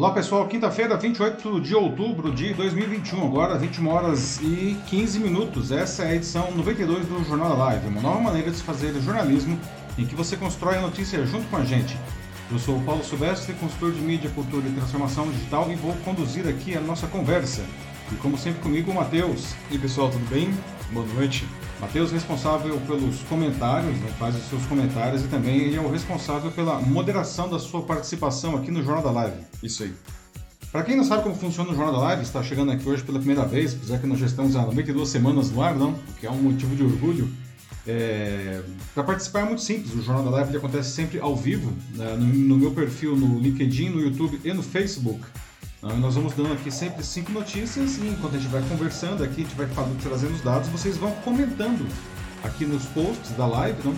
Olá pessoal, quinta-feira, 28 de outubro de 2021, agora 21 horas e 15 minutos. Essa é a edição 92 do Jornal da Live, uma nova maneira de se fazer jornalismo em que você constrói a notícia junto com a gente. Eu sou o Paulo Silvestre, consultor de mídia, cultura e transformação digital e vou conduzir aqui a nossa conversa. E como sempre comigo, o Matheus. E pessoal, tudo bem? Boa noite. Matheus responsável pelos comentários, né, faz os seus comentários e também ele é o responsável pela moderação da sua participação aqui no Jornal da Live. Isso aí. Para quem não sabe como funciona o Jornal da Live, está chegando aqui hoje pela primeira vez, apesar que nós já estamos há 92 semanas no ar, não? O que é um motivo de orgulho. É... Para participar é muito simples, o Jornal da Live acontece sempre ao vivo, né? no, no meu perfil no LinkedIn, no YouTube e no Facebook. Então, nós vamos dando aqui sempre cinco notícias e enquanto a gente vai conversando aqui, a gente vai trazendo os dados, vocês vão comentando aqui nos posts da live não?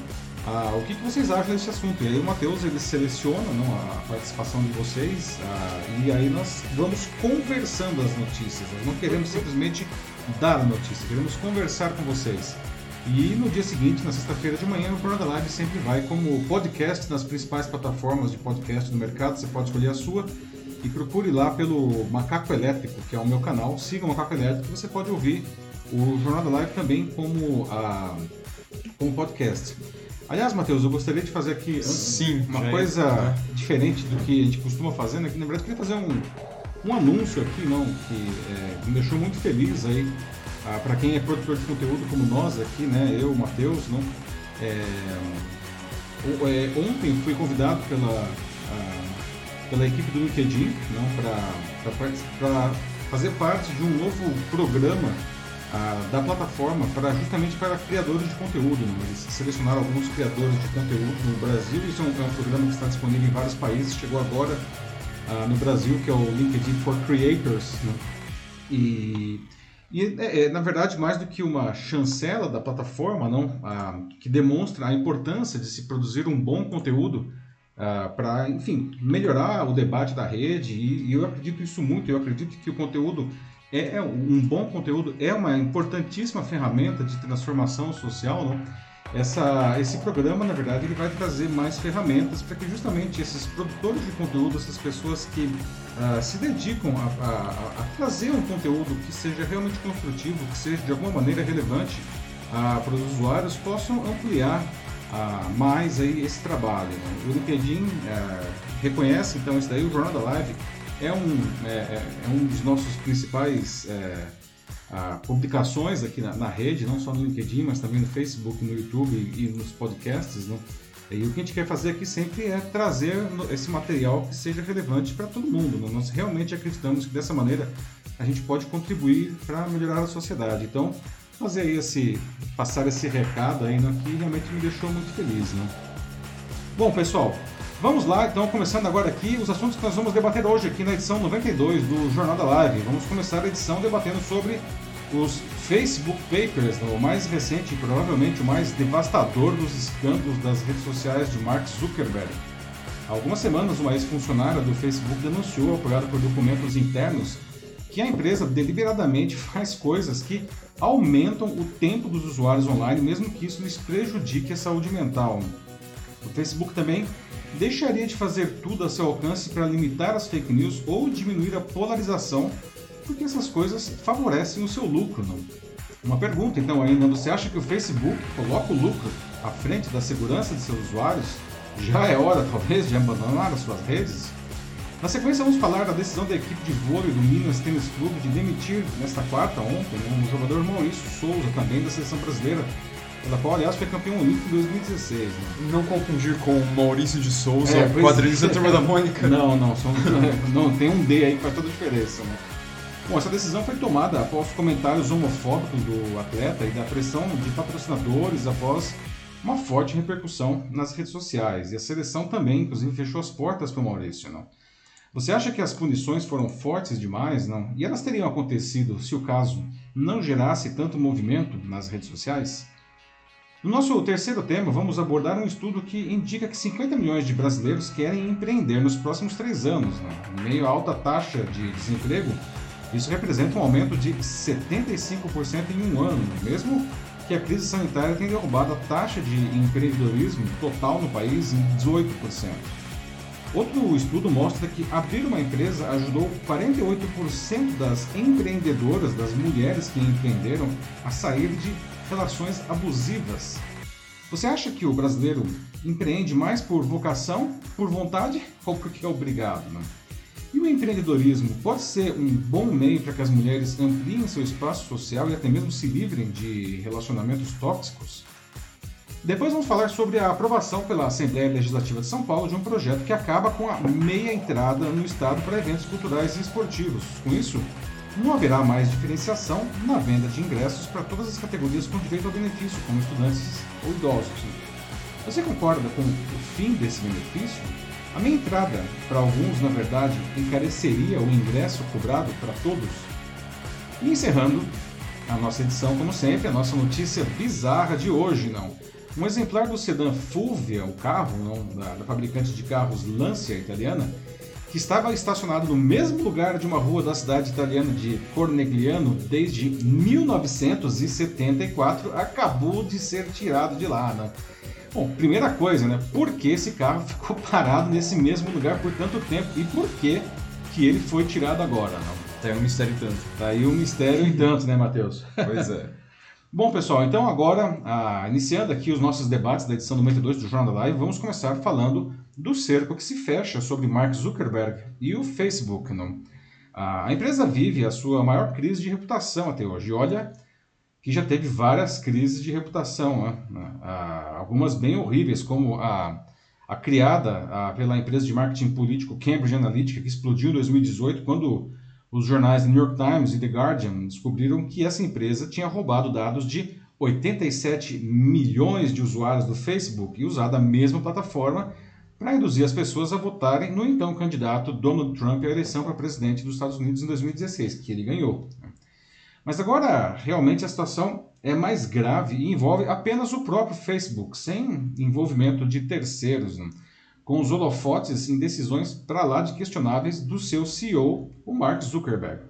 Ah, o que, que, vocês acham desse assunto. E aí o Matheus ele seleciona não, a participação de vocês ah, e aí nós vamos conversando as notícias. Nós não queremos simplesmente dar a notícia, queremos conversar com vocês. E no dia seguinte, na sexta-feira de manhã, o da Live sempre vai como podcast nas principais plataformas de podcast do mercado. Você pode escolher a sua e procure lá pelo Macaco Elétrico, que é o meu canal. Siga o Macaco Elétrico, você pode ouvir o Jornal da Live também como, a, como podcast. Aliás, Matheus, eu gostaria de fazer aqui Sim, uma coisa é. diferente do que a gente costuma fazer. Né? Na verdade, eu queria fazer um, um anúncio aqui, não, que é, me deixou muito feliz aí. Ah, para quem é produtor de conteúdo como nós aqui, né? Eu, Matheus, não. É, é, ontem fui convidado pela pela equipe do LinkedIn para fazer parte de um novo programa ah, da plataforma para justamente para criadores de conteúdo. Né? Eles selecionaram alguns criadores de conteúdo no Brasil. Isso é um, é um programa que está disponível em vários países. Chegou agora ah, no Brasil, que é o LinkedIn for Creators. Né? E, e é, é, na verdade, mais do que uma chancela da plataforma, não, ah, que demonstra a importância de se produzir um bom conteúdo ah, para, enfim, melhorar o debate da rede. E, e, eu acredito isso muito. Eu acredito que o conteúdo é, é, um bom conteúdo é uma importantíssima ferramenta de transformação social, não? Essa, esse programa, na verdade, ele vai trazer mais ferramentas para que justamente esses produtores de conteúdo, essas pessoas que uh, se dedicam a, a, a, trazer um conteúdo que seja realmente construtivo, que seja de alguma maneira relevante uh, para os usuários, possam ampliar a mais aí esse trabalho. Né? O LinkedIn é, reconhece então isso daí, o Jornal da Live é um, é, é, é um dos nossos principais é, a, publicações aqui na, na, rede, não só no LinkedIn, mas também no Facebook, no YouTube e, e nos podcasts. Né? E o que a gente quer fazer aqui sempre é trazer esse material que seja relevante para todo mundo. Né? Nós realmente acreditamos que dessa maneira a gente pode contribuir para melhorar a sociedade. Então, fazer esse, passar esse recado aí, né, que realmente me deixou muito feliz, né? Bom, pessoal, vamos lá, então, começando agora aqui os assuntos que nós vamos debater hoje aqui na edição 92 do Jornal da Live. Vamos começar a edição debatendo sobre os Facebook Papers, né, o mais recente e provavelmente o mais devastador dos escândalos das redes sociais de Mark Zuckerberg. Há algumas semanas, uma ex-funcionária do Facebook denunciou, apoiada por documentos internos, que a empresa deliberadamente faz coisas que aumentam o tempo dos usuários online, mesmo que isso lhes prejudique a saúde mental. O Facebook também deixaria de fazer tudo a seu alcance para limitar as fake news ou diminuir a polarização, porque essas coisas favorecem o seu lucro. Não? Uma pergunta então ainda, você acha que o Facebook coloca o lucro à frente da segurança de seus usuários? Já é hora talvez de abandonar as suas redes? Na sequência, vamos falar da decisão da equipe de vôlei do Minas Tênis Clube de demitir, nesta quarta, ontem, né, o jogador Maurício Souza, também da seleção brasileira, pela qual, aliás, foi campeão olímpico em 2016. Né? Não confundir com Maurício de Souza, é, quadrilhista da Turma da Mônica. Não, não, são, não, tem um D aí que faz toda a diferença. Né? Bom, essa decisão foi tomada após comentários homofóbicos do atleta e da pressão de patrocinadores após uma forte repercussão nas redes sociais. E a seleção também, inclusive, fechou as portas para o Maurício. Não? Você acha que as punições foram fortes demais? Não. E elas teriam acontecido se o caso não gerasse tanto movimento nas redes sociais? No nosso terceiro tema, vamos abordar um estudo que indica que 50 milhões de brasileiros querem empreender nos próximos três anos. Né? Em meio à alta taxa de desemprego, isso representa um aumento de 75% em um ano, mesmo que a crise sanitária tenha derrubado a taxa de empreendedorismo total no país em 18%. Outro estudo mostra que abrir uma empresa ajudou 48% das empreendedoras, das mulheres que empreenderam, a sair de relações abusivas. Você acha que o brasileiro empreende mais por vocação, por vontade ou porque é obrigado? Né? E o empreendedorismo pode ser um bom meio para que as mulheres ampliem seu espaço social e até mesmo se livrem de relacionamentos tóxicos? Depois vamos falar sobre a aprovação pela Assembleia Legislativa de São Paulo de um projeto que acaba com a meia entrada no Estado para eventos culturais e esportivos. Com isso, não haverá mais diferenciação na venda de ingressos para todas as categorias com direito ao benefício, como estudantes ou idosos. Você concorda com o fim desse benefício? A minha entrada, para alguns, na verdade, encareceria o ingresso cobrado para todos? E encerrando a nossa edição, como sempre, a nossa notícia bizarra de hoje, não. Um exemplar do sedã Fulvia, o carro não, da, da fabricante de carros Lancia italiana, que estava estacionado no mesmo lugar de uma rua da cidade italiana de Cornegliano desde 1974, acabou de ser tirado de lá. Né? Bom, primeira coisa, né? Por que esse carro ficou parado nesse mesmo lugar por tanto tempo e por que, que ele foi tirado agora? Não? Tá aí um mistério tanto. Tá aí um mistério em tanto, né, Matheus? Pois é. Bom, pessoal, então agora, ah, iniciando aqui os nossos debates da edição 92 do Jornal da Live, vamos começar falando do cerco que se fecha sobre Mark Zuckerberg e o Facebook. Não? A empresa vive a sua maior crise de reputação até hoje. Olha que já teve várias crises de reputação, né? ah, algumas bem horríveis, como a, a criada a, pela empresa de marketing político Cambridge Analytica, que explodiu em 2018, quando os jornais New York Times e The Guardian descobriram que essa empresa tinha roubado dados de 87 milhões de usuários do Facebook e usado a mesma plataforma para induzir as pessoas a votarem no então candidato Donald Trump à eleição para presidente dos Estados Unidos em 2016, que ele ganhou. Mas agora, realmente, a situação é mais grave e envolve apenas o próprio Facebook, sem envolvimento de terceiros. Né? Com os holofotes em decisões para lá de questionáveis do seu CEO, o Mark Zuckerberg.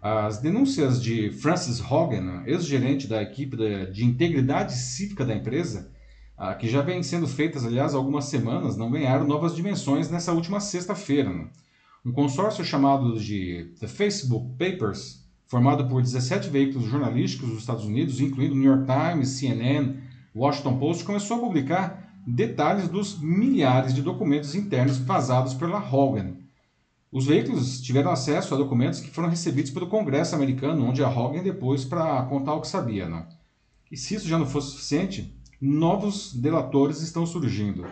As denúncias de Francis Hogan, ex-gerente da equipe de integridade cívica da empresa, ah, que já vêm sendo feitas, aliás, há algumas semanas, não ganharam novas dimensões nessa última sexta-feira. Né? Um consórcio chamado de The Facebook Papers, formado por 17 veículos jornalísticos dos Estados Unidos, incluindo New York Times, CNN, Washington Post, começou a publicar detalhes dos milhares de documentos internos vazados pela Hogan. Os veículos tiveram acesso a documentos que foram recebidos pelo Congresso americano, onde a Hogan depois para contar o que sabia. Não? E se isso já não fosse suficiente, novos delatores estão surgindo.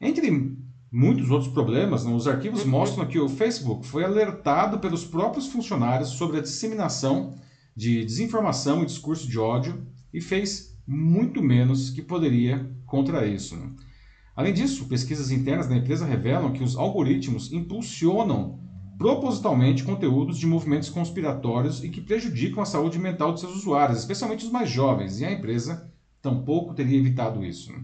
Entre muitos outros problemas, não, os arquivos mostram que o Facebook foi alertado pelos próprios funcionários sobre a disseminação de desinformação e discurso de ódio e fez muito menos que poderia contra isso. Né? Além disso, pesquisas internas da empresa revelam que os algoritmos impulsionam propositalmente conteúdos de movimentos conspiratórios e que prejudicam a saúde mental de seus usuários, especialmente os mais jovens, e a empresa tampouco teria evitado isso. Né?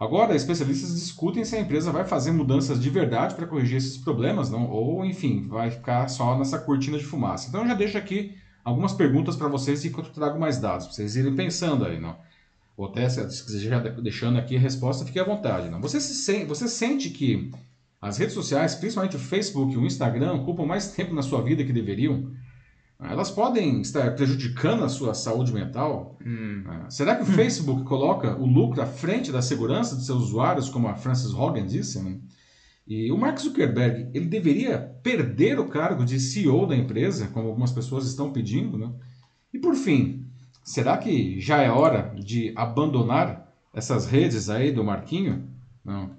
Agora, especialistas discutem se a empresa vai fazer mudanças de verdade para corrigir esses problemas, não? ou, enfim, vai ficar só nessa cortina de fumaça. Então, eu já deixo aqui algumas perguntas para vocês enquanto eu trago mais dados, para vocês irem pensando aí. Não? Ou até se quiser já deixando aqui a resposta, fique à vontade. Não? Você, se sente, você sente que as redes sociais, principalmente o Facebook e o Instagram, ocupam mais tempo na sua vida que deveriam? Elas podem estar prejudicando a sua saúde mental? Hum. Ah, será que o. Facebook coloca o lucro à frente da segurança de seus usuários, como a Frances Hogan disse? Né? E o Mark Zuckerberg, ele deveria perder o cargo de CEO da empresa, como algumas pessoas estão pedindo? Né? E por fim, Será que já é hora de abandonar essas redes aí do Marquinho? Não.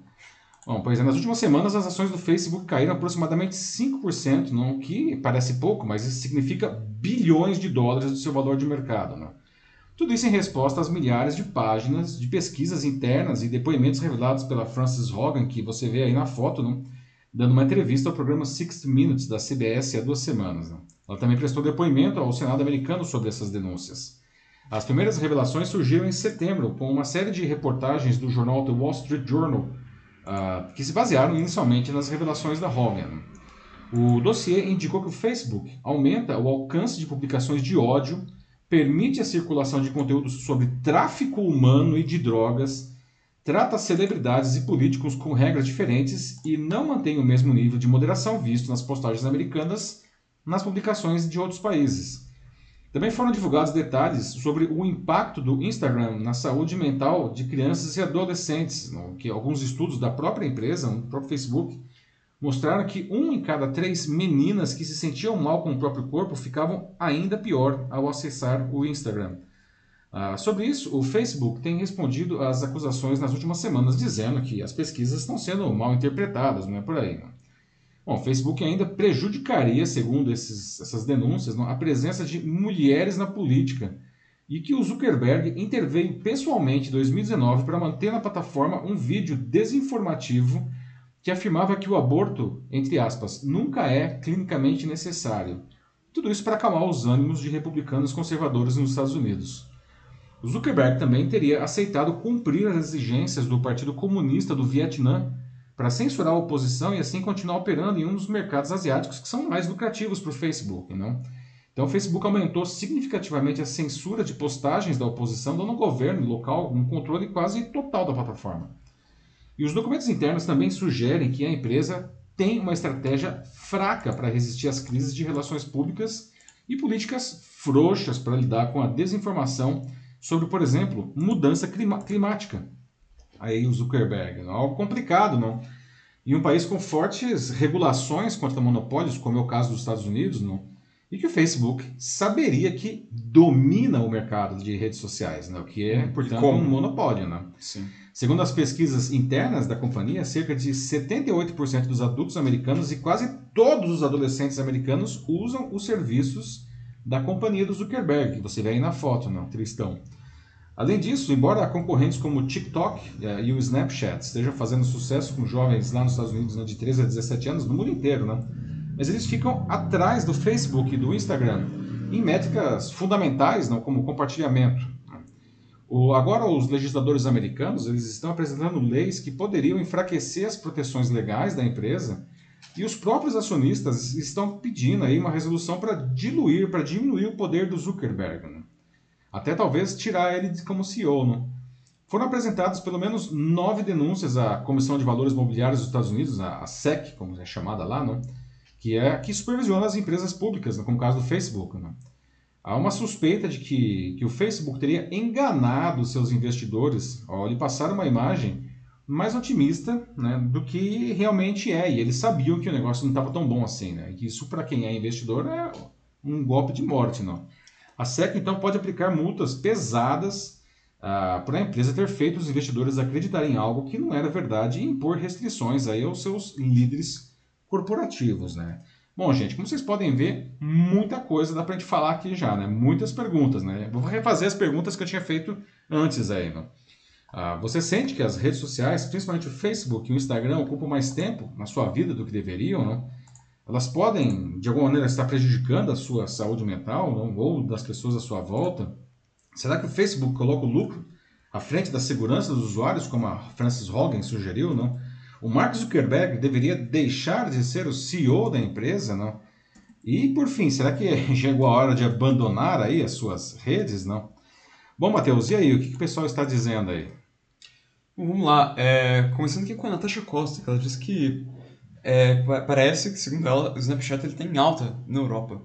Bom, pois é, nas últimas semanas as ações do Facebook caíram aproximadamente 5%, não, que parece pouco, mas isso significa bilhões de dólares do seu valor de mercado. Não? Tudo isso em resposta às milhares de páginas de pesquisas internas e depoimentos revelados pela Frances Hogan, que você vê aí na foto, não? dando uma entrevista ao programa 60 Minutes da CBS há duas semanas. Não? Ela também prestou depoimento ao Senado americano sobre essas denúncias. As primeiras revelações surgiram em setembro, com uma série de reportagens do jornal The Wall Street Journal, uh, que se basearam inicialmente nas revelações da Hogan. O dossiê indicou que o Facebook aumenta o alcance de publicações de ódio, permite a circulação de conteúdos sobre tráfico humano e de drogas, trata celebridades e políticos com regras diferentes e não mantém o mesmo nível de moderação visto nas postagens americanas nas publicações de outros países. Também foram divulgados detalhes sobre o impacto do Instagram na saúde mental de crianças e adolescentes, que alguns estudos da própria empresa, do próprio Facebook, mostraram que um em cada três meninas que se sentiam mal com o próprio corpo ficavam ainda pior ao acessar o Instagram. Ah, sobre isso, o Facebook tem respondido às acusações nas últimas semanas, dizendo que as pesquisas estão sendo mal interpretadas, não é por aí. Não. Bom, o Facebook ainda prejudicaria, segundo esses, essas denúncias, a presença de mulheres na política e que o Zuckerberg interveio pessoalmente em 2019 para manter na plataforma um vídeo desinformativo que afirmava que o aborto, entre aspas, nunca é clinicamente necessário. Tudo isso para acalmar os ânimos de republicanos conservadores nos Estados Unidos. Zuckerberg também teria aceitado cumprir as exigências do Partido Comunista do Vietnã para censurar a oposição e assim continuar operando em um dos mercados asiáticos que são mais lucrativos para o Facebook. Não? Então o Facebook aumentou significativamente a censura de postagens da oposição, dando ao governo local um controle quase total da plataforma. E os documentos internos também sugerem que a empresa tem uma estratégia fraca para resistir às crises de relações públicas e políticas frouxas para lidar com a desinformação sobre, por exemplo, mudança climática. Aí o Zuckerberg, não? algo complicado, não? Em um país com fortes regulações contra monopólios, como é o caso dos Estados Unidos, não? E que o Facebook saberia que domina o mercado de redes sociais, né? o que é, portanto, um monopólio. Né? Sim. Segundo as pesquisas internas da companhia, cerca de 78% dos adultos americanos e quase todos os adolescentes americanos usam os serviços da companhia do Zuckerberg, que você vê aí na foto, não, Tristão. Além disso, embora concorrentes como o TikTok eh, e o Snapchat estejam fazendo sucesso com jovens lá nos Estados Unidos né, de 13 a 17 anos, no mundo inteiro, né? mas eles ficam atrás do Facebook e do Instagram em métricas fundamentais, não, como compartilhamento. Né. O, agora, os legisladores americanos eles estão apresentando leis que poderiam enfraquecer as proteções legais da empresa e os próprios acionistas estão pedindo aí uma resolução para diluir, para diminuir o poder do Zuckerberg. Né? Até talvez tirar ele como CEO. Né? Foram apresentadas pelo menos nove denúncias à Comissão de Valores Mobiliários dos Estados Unidos, a SEC, como é chamada lá, né? que é que supervisiona as empresas públicas, né? como o caso do Facebook. Né? Há uma suspeita de que, que o Facebook teria enganado seus investidores ao lhe passar uma imagem mais otimista né, do que realmente é. E eles sabiam que o negócio não estava tão bom assim. Né? E isso, para quem é investidor, é um golpe de morte. Não? A SEC, então, pode aplicar multas pesadas ah, para a empresa ter feito os investidores acreditarem em algo que não era verdade e impor restrições aí aos seus líderes corporativos, né? Bom, gente, como vocês podem ver, muita coisa dá para a gente falar aqui já, né? Muitas perguntas, né? Vou refazer as perguntas que eu tinha feito antes aí, né? Ah, você sente que as redes sociais, principalmente o Facebook e o Instagram, ocupam mais tempo na sua vida do que deveriam, não? Elas podem, de alguma maneira, estar prejudicando a sua saúde mental ou das pessoas à sua volta? Será que o Facebook coloca o lucro à frente da segurança dos usuários, como a Frances Hogan sugeriu? Não? O Mark Zuckerberg deveria deixar de ser o CEO da empresa? Não? E, por fim, será que chegou a hora de abandonar aí as suas redes? Não? Bom, Matheus, e aí? O que, o pessoal está dizendo aí? Vamos lá. É, começando aqui com a Natasha Costa, que ela disse que é, parece que, segundo ela, o Snapchat ele tem alta na Europa.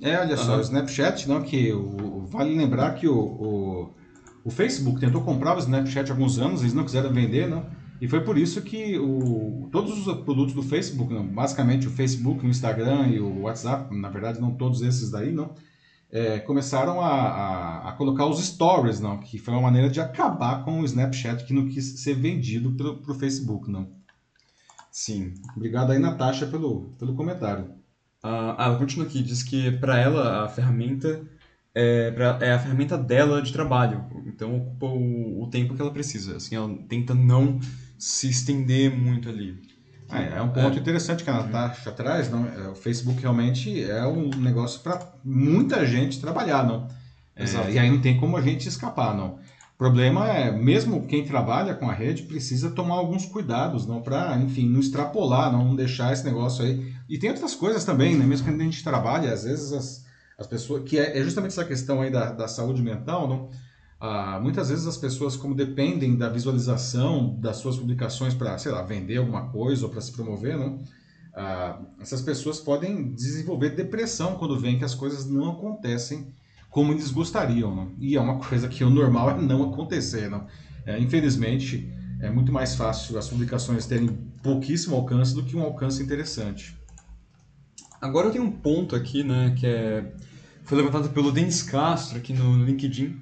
É, olha só, o Snapchat, não, que o, vale lembrar que o, o, o, Facebook tentou comprar o Snapchat há alguns anos, eles não quiseram vender, não, e foi por isso que o, todos os produtos do Facebook, não, basicamente o Facebook, o Instagram e o WhatsApp, na verdade não todos esses daí, não, é, começaram a, a, a, colocar os stories, não, que foi uma maneira de acabar com o Snapchat que não quis ser vendido para o Facebook, não. Sim. Obrigado aí, Natasha, pelo, pelo comentário. Ah, ela continua aqui, diz que para ela a ferramenta é, pra, é, a ferramenta dela de trabalho, então ocupa o, o, tempo que ela precisa. Assim, ela tenta não se estender muito ali. Ah, é um ponto é. interessante que a Natasha traz, não? É, o Facebook realmente é um negócio para muita gente trabalhar, não? É, e aí não tem como a gente escapar, não problema é, mesmo quem trabalha com a rede precisa tomar alguns cuidados, não para, enfim, não extrapolar, não deixar esse negócio aí. E tem outras coisas também, né? Mesmo quando a gente trabalha, às vezes as, as pessoas, que é, é justamente essa questão aí da, da saúde mental, não? ah, muitas vezes as pessoas, como dependem da visualização das suas publicações para, sei lá, vender alguma coisa ou para se promover, né? Ah, essas pessoas podem desenvolver depressão quando veem que as coisas não acontecem como eles gostariam. Né? E é uma coisa que o normal é não acontecer. Né? É, infelizmente, é muito mais fácil as publicações terem pouquíssimo alcance do que um alcance interessante. Agora eu tenho um ponto aqui, né, que é, foi levantado pelo Denis Castro aqui no LinkedIn,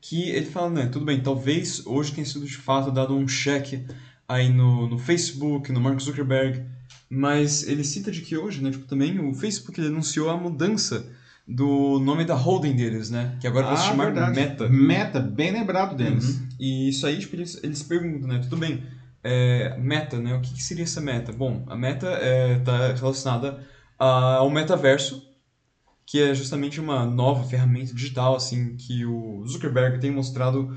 que ele fala, né, tudo bem, talvez hoje tenha sido de fato dado um cheque aí no, no Facebook, no Mark Zuckerberg, mas ele cita de que hoje, né, tipo, também o Facebook ele anunciou a mudança do nome da holding deles, né? Que agora vai se Ah, chamar verdade. Meta. Meta, bem lembrado deles. Uhum. E isso aí, tipo, eles, eles perguntam, né? Tudo bem, é, meta, né? O que, que seria essa meta? Bom, a meta está relacionada a- ao metaverso, que é justamente uma nova ferramenta digital, assim, que o Zuckerberg tem mostrado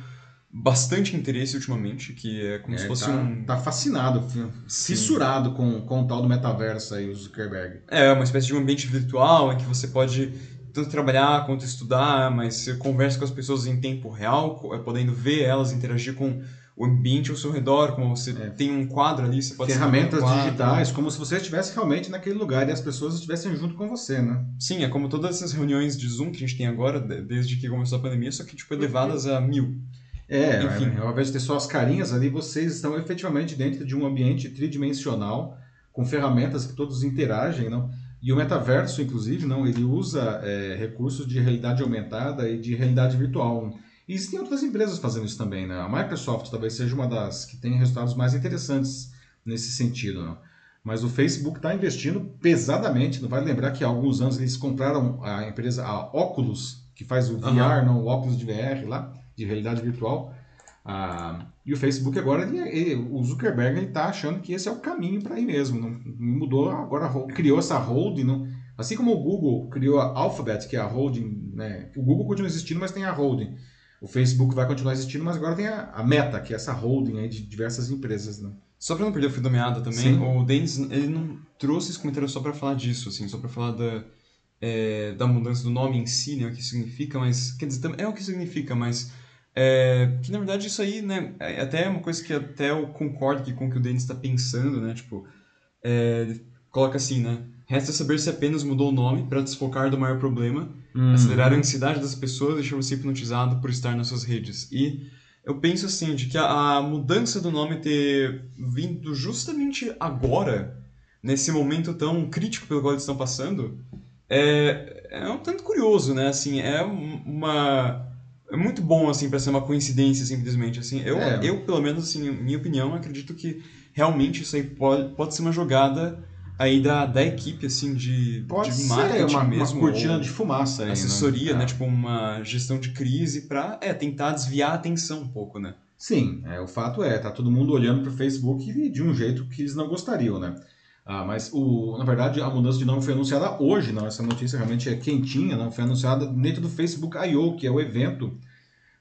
bastante interesse ultimamente, que é como É, se fosse tá, um... tá fascinado, fissurado com, com o tal do metaverso aí, o Zuckerberg. É, uma espécie de um ambiente virtual em que você pode tanto trabalhar quanto estudar, mas você conversa com as pessoas em tempo real, é, podendo ver elas, interagir com o ambiente ao seu redor, como você É. tem um quadro ali, você pode Ferramentas quadro. digitais, como se você estivesse realmente naquele lugar e as pessoas estivessem junto com você, né? Sim, é como todas essas reuniões de Zoom que a gente tem agora, de- desde que começou a pandemia, só que tipo, elevadas a mil. É, Enfim. ao invés de ter só as carinhas ali, vocês estão efetivamente dentro de um ambiente tridimensional, com ferramentas que todos interagem, não? E o metaverso, inclusive, não, ele usa é, recursos de realidade aumentada e de realidade virtual. E existem outras empresas fazendo isso também, né? A Microsoft talvez seja uma das que tem resultados mais interessantes nesse sentido, não? Mas o Facebook está investindo pesadamente. Não vai lembrar que há alguns anos eles compraram a empresa a Oculus, que faz o VR, Aham. não, o óculos de VR lá, de realidade virtual. Ah, e o Facebook agora, ele, ele- o Zuckerberg, está achando que esse é o caminho para ir mesmo. Não, mudou, agora criou essa holding. Não, assim como o Google criou a Alphabet, que é a holding, né? O Google continua existindo, mas tem a holding. O Facebook vai continuar existindo, mas agora tem a, a Meta, que é essa holding aí de diversas empresas. Né? Só pra não perder o fio da meada também, Sim. o Denis, ele não trouxe esse comentário só pra falar disso, assim, só pra falar da, é, da mudança do nome em si, né, o que significa, mas, quer dizer, é o que significa, mas, é, que na verdade isso aí, né, é até uma coisa que até eu concordo que, com o que o Denis está pensando, né, tipo, é, coloca assim, né, resta saber se apenas mudou o nome para desfocar do maior problema, acelerar a ansiedade das pessoas e deixar você hipnotizado por estar nas suas redes. E eu penso assim, de que a, a mudança do nome ter vindo justamente agora, nesse momento tão crítico pelo qual eles estão passando, é, é um tanto curioso, né? Assim, é um- uma... É muito bom, assim, para ser uma coincidência, simplesmente, assim. Eu, É. eu pelo menos, assim, minha opinião, acredito que realmente isso aí pode, pode ser uma jogada aí da, da equipe, assim, de, Pode de ser marketing uma, uma mesmo. cortina ou de fumaça aí, assessoria, né? É. Tipo, uma gestão de crise pra, é, tentar desviar a atenção um pouco, né? Sim, é, o fato é, tá todo mundo olhando para o Facebook de um jeito que eles não gostariam, né? Ah, mas, o, na verdade, a mudança de nome foi anunciada hoje, não? Essa notícia realmente é quentinha, não? Foi anunciada dentro do Facebook I.O., que é o evento,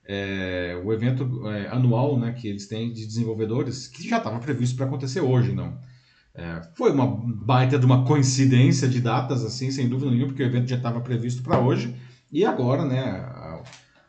é, o evento é, anual, né, que eles têm de desenvolvedores, que já estava previsto para acontecer hoje, não? É, foi uma baita de uma coincidência de datas, assim, sem dúvida nenhuma, porque o evento já estava previsto para hoje, e agora, né,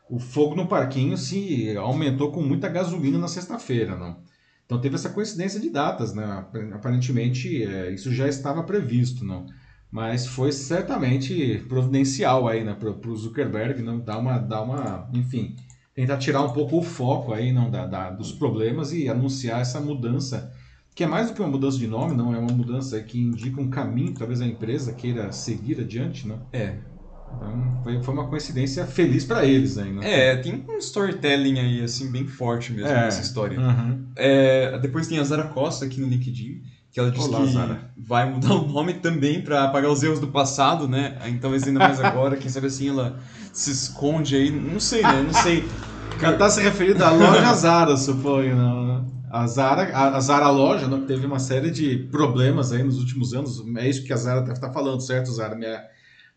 o fogo no parquinho se aumentou com muita gasolina na sexta-feira, não? Então teve essa coincidência de datas, né? Aparentemente é, isso já estava previsto, não? Mas foi certamente providencial aí, né, para o Zuckerberg, não dar uma, dar uma, enfim, tentar tirar um pouco o foco aí, não, da, da- dos problemas e anunciar essa mudança, que é mais do que uma mudança de nome, não, é uma mudança que indica um caminho, talvez a empresa queira seguir adiante, não? É. Então foi, foi uma coincidência feliz para eles aí, né? É, tem um storytelling aí, assim, bem forte mesmo É. nessa história. Uhum. É, depois tem a Zara Costa aqui no LinkedIn, que ela diz Olá, que Zara. vai mudar o nome também pra apagar os erros do passado, né? Então, ainda mais agora, quem sabe assim ela se esconde aí, não sei, né? Não sei. Cara tá se referindo à loja Zara, suponho, não, né? A Zara, a, Zara loja, não, que teve uma série de problemas aí nos últimos anos. É isso que a Zara deve estar falando, certo, Zara? Me,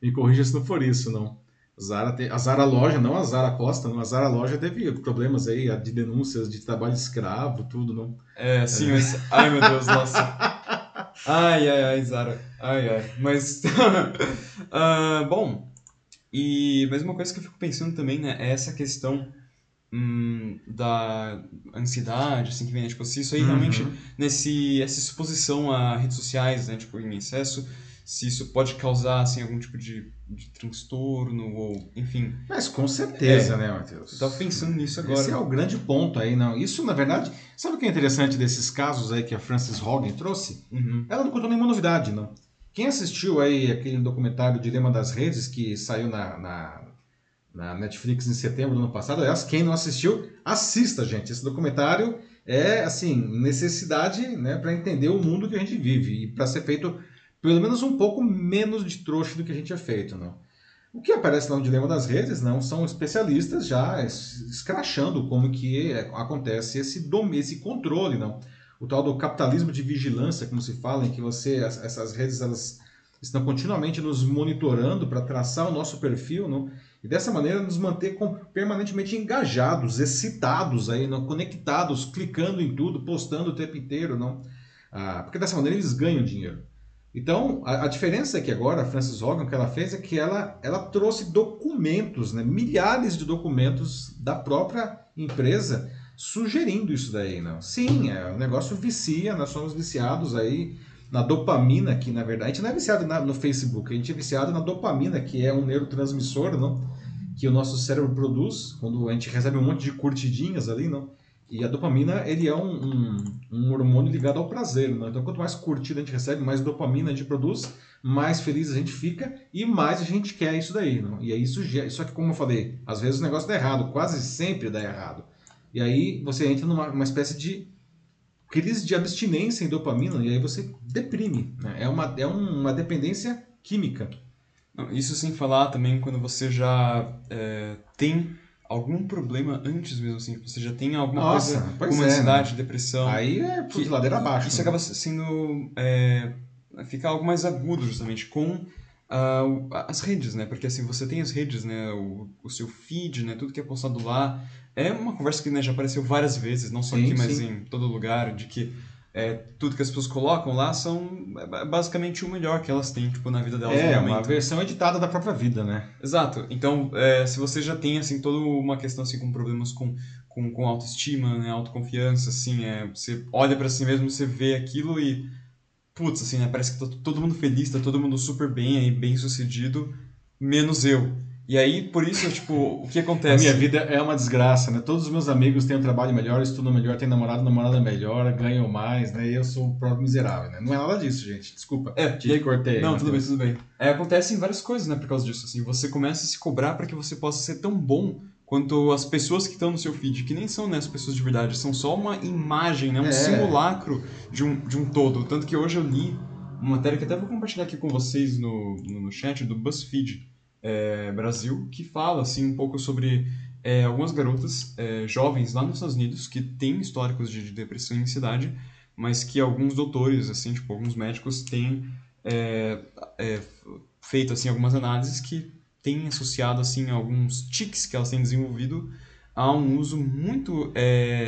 me corrija se não for isso, não. Zara te- a Zara loja, não a Zara Costa, não. A Zara loja teve problemas aí de denúncias de trabalho escravo, tudo, não. É, sim, mas. Ai, meu Deus, nossa. Ai, ai, ai, Zara. Ai, ai. Mas. ah, bom. E. Mas uma coisa que eu fico pensando também, né? É essa questão hum, da ansiedade, assim, que vem, né? tipo, se isso aí Uhum. realmente, nesse, essa exposição a redes sociais, né, tipo, em excesso, se isso pode causar, assim, algum tipo de, de transtorno, ou, enfim. Mas com certeza, né, Matheus? Eu tava pensando nisso agora. Esse é o grande ponto aí, não. Isso, na verdade, sabe o que é interessante desses casos aí que a Frances Hogan trouxe? Uhum. Ela não contou nenhuma novidade, não. Quem assistiu aí aquele documentário Dilema das Redes que saiu na, na, na Netflix em setembro do ano passado, aliás, quem não assistiu, assista, gente. Esse documentário é, assim, necessidade né, para entender o mundo que a gente vive e para ser feito pelo menos um pouco menos de trouxa do que a gente é feito, não. O que aparece lá no Dilema das Redes, não, são especialistas já es- escrachando como que é- acontece esse, dom, esse controle, não o tal do capitalismo de vigilância, como se fala, em que você as- essas redes elas estão continuamente nos monitorando para traçar o nosso perfil, não? e dessa maneira nos manter permanentemente engajados, excitados aí, não? conectados, clicando em tudo, postando o tempo inteiro, não? Ah, porque dessa maneira eles ganham dinheiro. Então, a, a diferença é que agora a Frances Hogan, o que ela fez é que ela, ela trouxe documentos, né, milhares de documentos da própria empresa sugerindo isso daí, não. Sim, é, o negócio vicia, nós somos viciados aí na dopamina, que na verdade a gente não é viciado na- no Facebook, a gente é viciado na dopamina, que é um neurotransmissor, não? Que o nosso cérebro produz quando a gente recebe um monte de curtidinhas ali, não? E a dopamina, ele é um, um, um hormônio ligado ao prazer, não? Então quanto mais curtida a gente recebe, mais dopamina a gente produz, mais feliz a gente fica e mais a gente quer isso daí, não? E aí isso, só que como eu falei, às vezes o negócio dá errado, quase sempre dá errado. E aí você entra numa uma espécie de crise de abstinência em dopamina e aí você deprime. Né? É, uma, é um- uma dependência química. Isso sem falar também quando você já é, tem algum problema antes mesmo, assim, você já tem alguma Nossa, coisa como é, ansiedade, depressão. Aí é por que- ladeira abaixo. Isso né? acaba sendo. É, fica algo mais agudo, justamente, com o- as redes, né? Porque assim, você tem as redes, né? O, o seu feed, né? Tudo que é postado lá. É uma conversa que né, já apareceu várias vezes, não só Sim, aqui, mas sim. em todo lugar, de que é, tudo que as pessoas colocam lá são é, basicamente o melhor que elas têm, tipo, na vida delas É, uma versão editada da própria vida, né? Exato. Então, é, se você já tem, assim, toda uma questão, assim, com problemas com, com, com autoestima, né, autoconfiança, assim, é, você olha pra si mesmo, você vê aquilo e, putz, assim, né, parece que tá todo mundo feliz, tá todo mundo super bem aí, bem sucedido, menos eu. E aí, por isso, tipo, o que A acontece? minha vida é uma desgraça, né? Todos os meus amigos têm um trabalho melhor, estudam melhor, têm namorado, namorada melhor, ganham mais, né? E eu sou o próprio miserável, né? Não é nada disso, gente. Desculpa. É, Te cortei. Não, tudo bem, Matheus. tudo bem. É, acontecem várias coisas, né, por causa disso, assim, você começa a se cobrar para que você possa ser tão bom quanto as pessoas que estão no seu feed, que nem são, né, as pessoas de verdade, são só uma imagem, né, um É. simulacro de um, de um todo. Tanto que hoje eu li uma matéria que até vou compartilhar aqui com vocês no, no, no chat do BuzzFeed é, Brasil, que fala, assim, um pouco sobre é, algumas garotas é, jovens lá nos Estados Unidos que têm históricos de, de depressão e ansiedade, mas que alguns doutores, assim, tipo, alguns médicos têm feito, assim, algumas análises que têm associado, assim, alguns tics que elas têm desenvolvido a um uso muito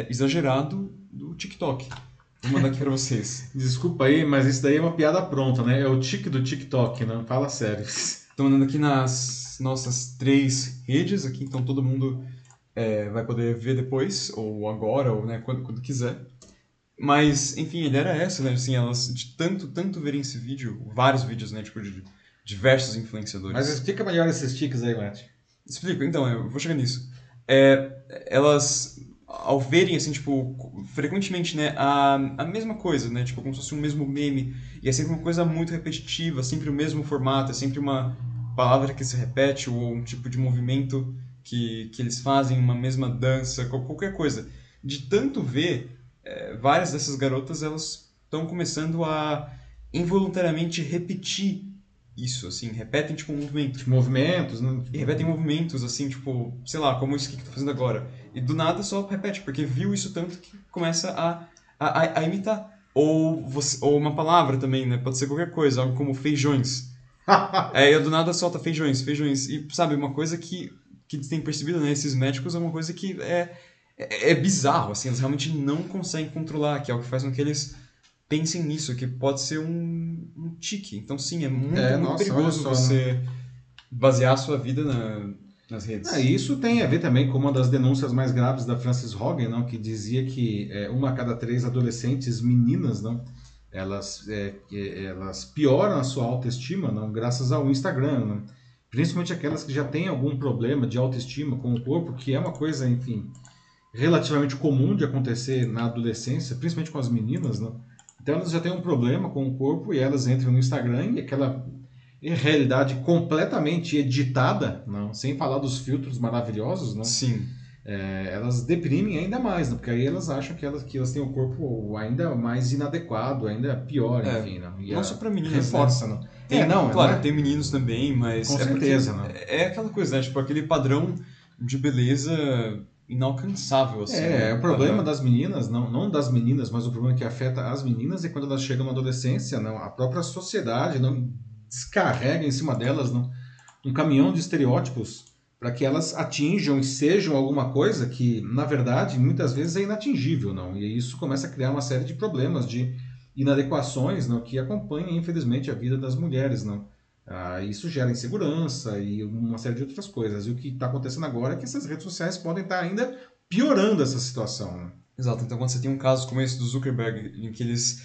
exagerado do TikTok. Vou mandar aqui pra vocês. Desculpa aí, mas isso daí é uma piada pronta, né? É o tique do TikTok, não? Fala sério. Estou mandando aqui nas nossas três redes aqui, então todo mundo é, vai poder ver depois, ou agora, ou né, quando, quando quiser. Mas, enfim, a ideia era essa, né? Assim, elas de tanto, tanto verem esse vídeo, vários vídeos, né? Tipo, de diversos influenciadores. Mas explica melhor esses tiques aí, Matt. Explico, então, eu vou chegar nisso. É, elas, ao verem, assim, tipo, frequentemente, né, a, a mesma coisa, né, tipo, como se fosse um mesmo meme, e é sempre uma coisa muito repetitiva, sempre o mesmo formato, é sempre uma palavra que se repete, ou um tipo de movimento que, que eles fazem, uma mesma dança, qual- qualquer coisa. De tanto ver, é, várias dessas garotas, elas estão começando a involuntariamente repetir isso, assim, repetem, tipo, um movimento. Tipo, movimentos, né? E repetem movimentos, assim, tipo, sei lá, como isso que eu tô fazendo agora. E do nada só repete, porque viu isso tanto que começa a, a, a- imitar. Ou, você, ou uma palavra também, né? Pode ser qualquer coisa, algo como feijões. É, e do nada solta feijões, feijões. E, sabe, uma coisa que, que eles têm percebido, né? Esses médicos é uma coisa que é, é, é bizarro, assim. Eles realmente não conseguem controlar, que é o que faz com que eles pensem nisso, que pode ser um, um tique. Então, sim, é muito, É, muito nossa, perigoso só, né? você basear a sua vida na, nas redes. Ah, isso tem a ver também com uma das denúncias mais graves da Frances Hogan, não, que dizia que é, uma a cada três adolescentes meninas, não, elas, é, elas pioram a sua autoestima não, graças ao Instagram. Não. Principalmente aquelas que já têm algum problema de autoestima com o corpo, que é uma coisa, enfim, relativamente comum de acontecer na adolescência, principalmente com as meninas. Não. Então elas já têm um problema com o corpo e elas entram no Instagram e aquela realidade completamente editada, não, sem falar dos filtros maravilhosos, não? Sim. É, elas deprimem ainda mais, não? porque aí elas acham que elas, que elas têm o corpo ainda mais inadequado, ainda pior, É, enfim. Não, E não a- só pra meninas, Reforça, não? Tem, é, não, claro, não é- tem meninos também, mas. Com é certeza, né? É aquela coisa, né? Tipo, aquele padrão de beleza inalcançável, assim. É, né? o problema das meninas, não, não das meninas, mas o problema que afeta as meninas é quando elas chegam na adolescência, não, a própria sociedade não descarrega em cima delas não, um caminhão de estereótipos para que elas atinjam e sejam alguma coisa que, na verdade, muitas vezes é inatingível, não. E isso começa a criar uma série de problemas, de inadequações, não, que acompanham, infelizmente, a vida das mulheres, não. Ah, isso gera insegurança e uma série de outras coisas. E o que está acontecendo agora é que essas redes sociais podem estar ainda piorando essa situação. Né? Exato, então quando você tem um caso como esse do Zuckerberg, em que eles,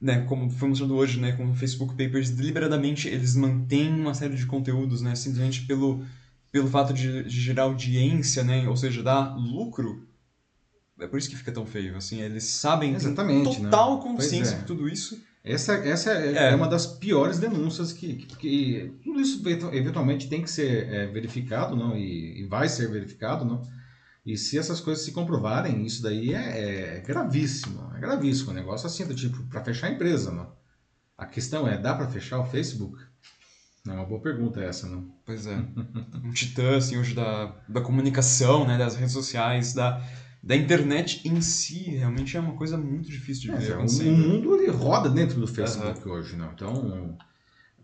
né, como foi mostrado hoje, né, com o Facebook Papers, deliberadamente eles mantêm uma série de conteúdos, né, simplesmente pelo, pelo fato de, de gerar audiência, né, ou seja, dar lucro, é por isso que fica tão feio, assim, eles sabem, Exatamente, né? total Pois consciência é. de tudo isso, Essa, essa é, É. é uma das piores denúncias que, que, que tudo isso eventu- eventualmente tem que ser é, verificado, não? E, e vai ser verificado, não? E se essas coisas se comprovarem, isso daí é, é gravíssimo, é gravíssimo. Um negócio assim do tipo para fechar a empresa, não? A questão é, dá para fechar o Facebook? Não é uma boa pergunta essa, não? Pois é. Um titã, assim, hoje da, da comunicação, né, das redes sociais, da, da internet em si, realmente é uma coisa muito difícil de ver É, o, mundo ele roda dentro do Facebook hoje, não? Então,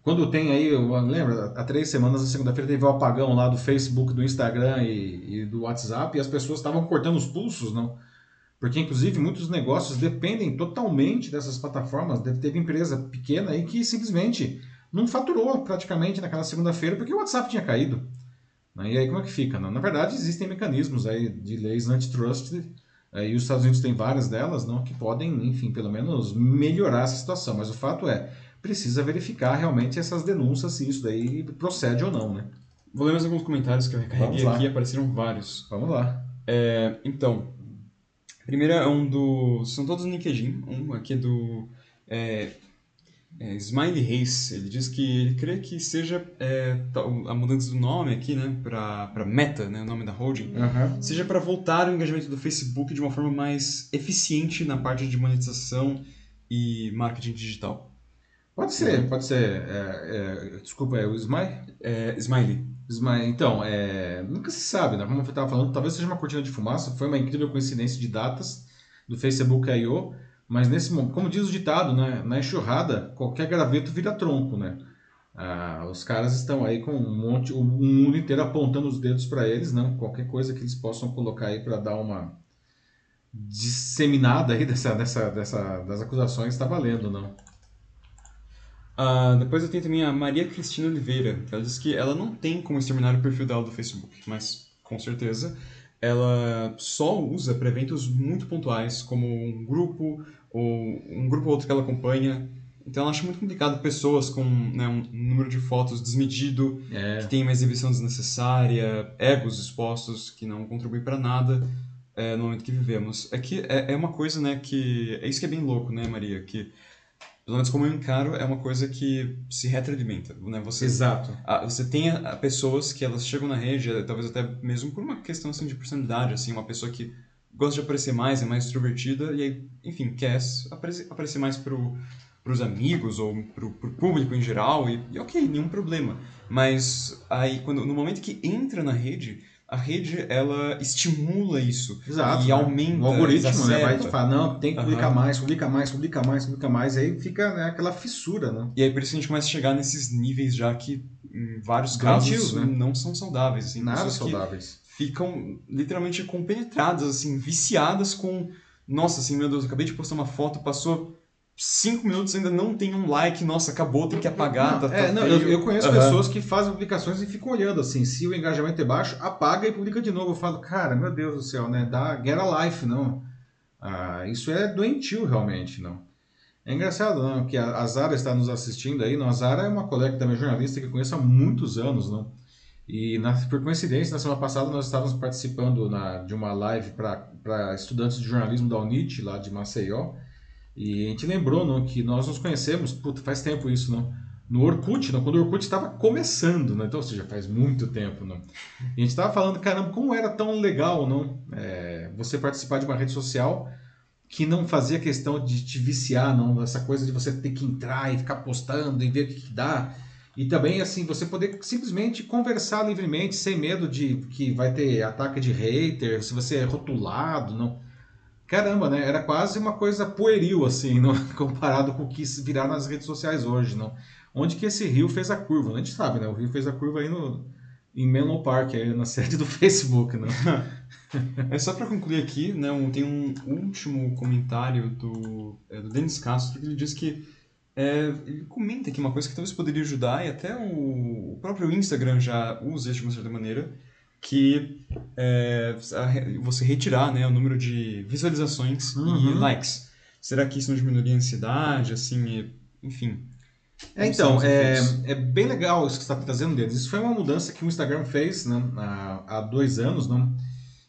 quando tem aí, eu lembro, há três semanas, na segunda-feira, teve o apagão lá do Facebook, do Instagram e, e do WhatsApp, e as pessoas estavam cortando os pulsos, não? Porque, inclusive, muitos negócios dependem totalmente dessas plataformas. Deve- Teve empresa pequena aí que simplesmente não faturou praticamente naquela segunda-feira porque o WhatsApp tinha caído. Né? E aí como é que fica? não? Na verdade, existem mecanismos aí de leis antitrust é, e os Estados Unidos têm várias delas, não, que podem, enfim, pelo menos melhorar essa situação. Mas o fato é, precisa verificar realmente essas denúncias se isso daí procede ou não, né? Vou ler mais alguns comentários que eu recarreguei aqui, apareceram vários. Vamos lá. É, então, primeiro é um do... São todos no LinkedIn. Um aqui é do... É, é, Smiley Reis. Ele diz que ele crê que seja é, a mudança do nome aqui, né, para Meta, né, o nome da holding, seja para voltar o engajamento do Facebook de uma forma mais eficiente na parte de monetização e marketing digital. Pode ser, pode ser. é, é, desculpa, é o Smile? É, Smiley. Smile. Então, é, nunca se sabe, né? Como eu estava falando, talvez seja uma cortina de fumaça. Foi uma incrível coincidência de datas do Facebook I.O., mas nesse momento, como diz o ditado, né? Na enxurrada, qualquer graveto vira tronco, né? Ah, os caras estão aí com um monte, o mundo inteiro apontando os dedos para eles, não? Qualquer coisa que eles possam colocar aí para dar uma disseminada aí dessa, dessa, dessa, das acusações está valendo, não? Ah, depois eu tenho também a Maria Cristina Oliveira, que ela diz que ela não tem como exterminar o perfil dela do Facebook, mas com certeza ela só usa para eventos muito pontuais, como um grupo ou um grupo ou outro que ela acompanha. Então ela acha muito complicado pessoas com né, um número de fotos desmedido, É, que tem uma exibição desnecessária, egos expostos que não contribuem para nada é, no momento que vivemos. É que é, é uma coisa, né, que é isso que é bem louco, né, Maria, que pelo menos como eu encaro, é uma coisa que se retroalimenta, né? Você exato. ah, você tem a- a pessoas que elas chegam na rede, eh, talvez até mesmo por uma questão assim de personalidade, assim, uma pessoa que gosta de aparecer mais, é mais extrovertida e aí, enfim, quer aparecer, aparecer mais pro pros amigos ou pro, pro público em geral e, e ok, nenhum problema. Mas aí quando no momento que entra na rede, a rede ela estimula isso Exato. e né? aumenta, o algoritmo, né? Vai falar, não, tem que publicar Aham. mais, publica mais, publica mais, publica mais, aí fica né, aquela fissura, né? E aí por isso que a gente começa a chegar nesses níveis já que em vários Doentios, casos né? não são saudáveis, assim, Nada saudáveis. Ficam literalmente compenetradas, assim, viciadas com, nossa, assim, meu Deus, eu acabei de postar uma foto, passou cinco minutos ainda não tem um like, nossa, acabou, tem que apagar, não, tá, é, tá não, eu, eu conheço Aham. pessoas que fazem publicações e ficam olhando assim, se o engajamento é baixo, apaga e publica de novo. Eu falo, cara, meu Deus do céu, né? Dá get a life, não. Ah, isso é doentio realmente, não. É engraçado, não, que a, a Zara está nos assistindo aí, não. A Zara é uma colega também jornalista que eu conheço há muitos anos, não. E na, por coincidência, na semana passada nós estávamos participando na, de uma live para estudantes de jornalismo da UNIT, lá de Maceió. E a gente lembrou não, que nós nos conhecemos, puta, faz tempo isso, não? No Orkut, não, quando o Orkut estava começando, né? então, ou seja, faz muito tempo. Não? E a gente estava falando, caramba, como era tão legal não? É, você participar de uma rede social que não fazia questão de te viciar, não? essa coisa de você ter que entrar e ficar postando e ver o que, que dá. E também, assim, você poder simplesmente conversar livremente, sem medo de que vai ter ataque de hater, se você é rotulado, não. Caramba, né? Era quase uma coisa pueril, assim, não? comparado com o que virar nas redes sociais hoje, não? Onde que esse rio fez a curva? né? A gente sabe, né? O rio fez a curva aí no, em Menlo Park, aí na sede do Facebook, não? É só para concluir aqui, né, um- tem um último comentário do, é, do Denis Castro que ele diz que é, ele comenta aqui uma coisa que talvez poderia ajudar e até o, próprio Instagram já usa isso de uma certa maneira, que é você retirar né, o número de visualizações e Uhum. likes. Será que isso não diminuiria a ansiedade, assim, e- enfim? É, então, é, é bem legal isso que você está trazendo deles. Isso foi uma mudança que o Instagram fez né, há, há dois anos. Não?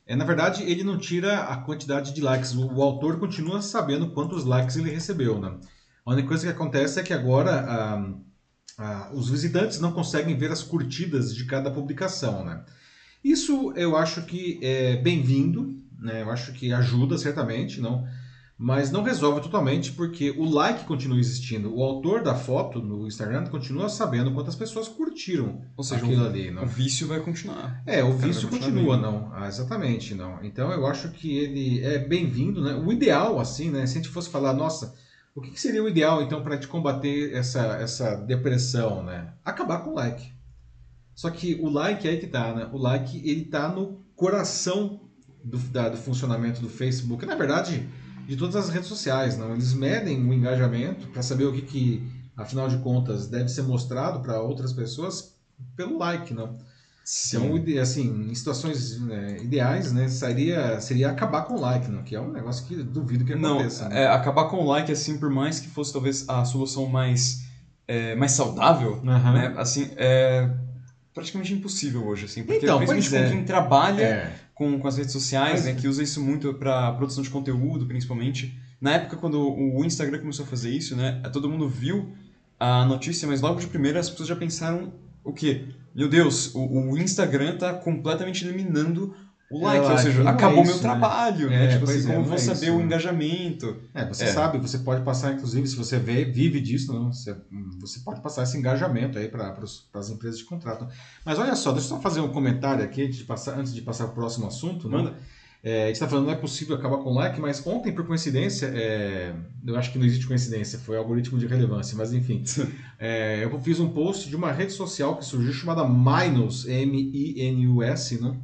É, na verdade, ele não tira a quantidade de likes. O, o autor continua sabendo quantos likes ele recebeu. Né? A única coisa que acontece é que agora ah, ah, os visitantes não conseguem ver as curtidas de cada publicação. Né? Isso eu acho que é bem-vindo, né? eu acho que ajuda certamente, não? mas não resolve totalmente porque o like continua existindo. O autor da foto no Instagram continua sabendo quantas pessoas curtiram Ou seja, aquilo o, ali. o Não? vício vai continuar. É, o cara vício continua, não. Ah, exatamente, não. Então eu acho que ele é bem-vindo, né? O ideal, assim, né? Se a gente fosse falar, nossa, o que que seria o ideal, então, para gente combater essa, essa depressão, né? Acabar com o like. Só que o like é aí que tá, né? O like, ele tá no coração do, da- do funcionamento do Facebook. Na verdade, de todas as redes sociais, não? Eles medem o engajamento para saber o que, que, afinal de contas, deve ser mostrado para outras pessoas pelo like, não? Então, assim, em situações né, ideais, né, seria, seria acabar com o like, não? que é um negócio que duvido que Não, aconteça. né? é, acabar com o like, assim, por mais que fosse talvez a solução mais, é, mais saudável, Aham. né? Assim, é praticamente impossível hoje, assim. Porque Então, principalmente pois é. com quem trabalha É. com, com as redes sociais, né? Que usa isso muito para produção de conteúdo, principalmente. Na época, quando o Instagram começou a fazer isso, né? Todo mundo viu a notícia, mas logo de primeira as pessoas já pensaram o quê? Meu Deus, o, o Instagram tá completamente eliminando o É, like, ou seja, é acabou isso, meu né? trabalho, É, né? Tipo pois assim, é, como não vou é saber isso, o né? engajamento? É, você É. sabe, você pode passar, inclusive, se você vê, vive disso, não? Você, você pode passar esse engajamento aí para as empresas que contratam. Mas olha só, deixa eu só fazer um comentário aqui antes de passar, antes de passar para o próximo assunto. né? É, a gente está falando não é possível acabar com o like, mas ontem, por coincidência, é, eu acho que não existe coincidência, foi algoritmo de relevância, mas enfim. É, eu fiz um post de uma rede social que surgiu chamada Minus, M-I-N-U-S, né?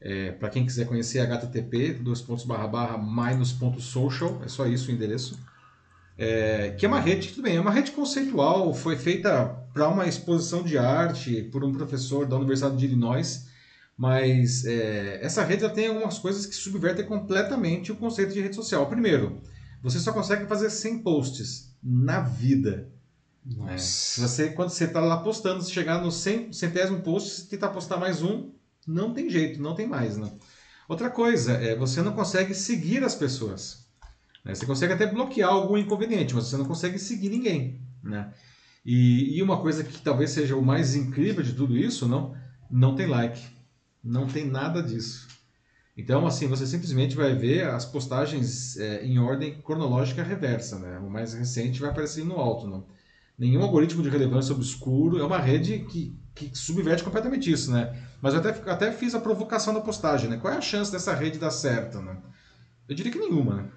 É, para quem quiser conhecer, http, dois pontos barra barra, minus.social, é só isso o endereço. É, que é uma rede, tudo bem, é uma rede conceitual, foi feita para uma exposição de arte por um professor da Universidade de Illinois, mas é, essa rede ela tem algumas coisas que subvertem completamente o conceito de rede social. Primeiro, você só consegue fazer 100 posts na vida. É, se você, quando você está lá postando, se chegar no centésimo post, se tentar postar mais um, não tem jeito, não tem mais. Né? Outra coisa, é você não consegue seguir as pessoas. né? Você consegue até bloquear algum inconveniente, mas você não consegue seguir ninguém. Né? E, e uma coisa que talvez seja o mais incrível de tudo isso, não, não tem like. Não tem nada disso. Então, assim, você simplesmente vai ver as postagens é, em ordem cronológica reversa. Né? O mais recente vai aparecer no alto. Não? Nenhum algoritmo de relevância obscuro. É uma rede que, que subverte completamente isso. Né? Mas eu até, até fiz a provocação da postagem. Né? Qual é a chance dessa rede dar certo? Né? Eu diria que nenhuma. Né?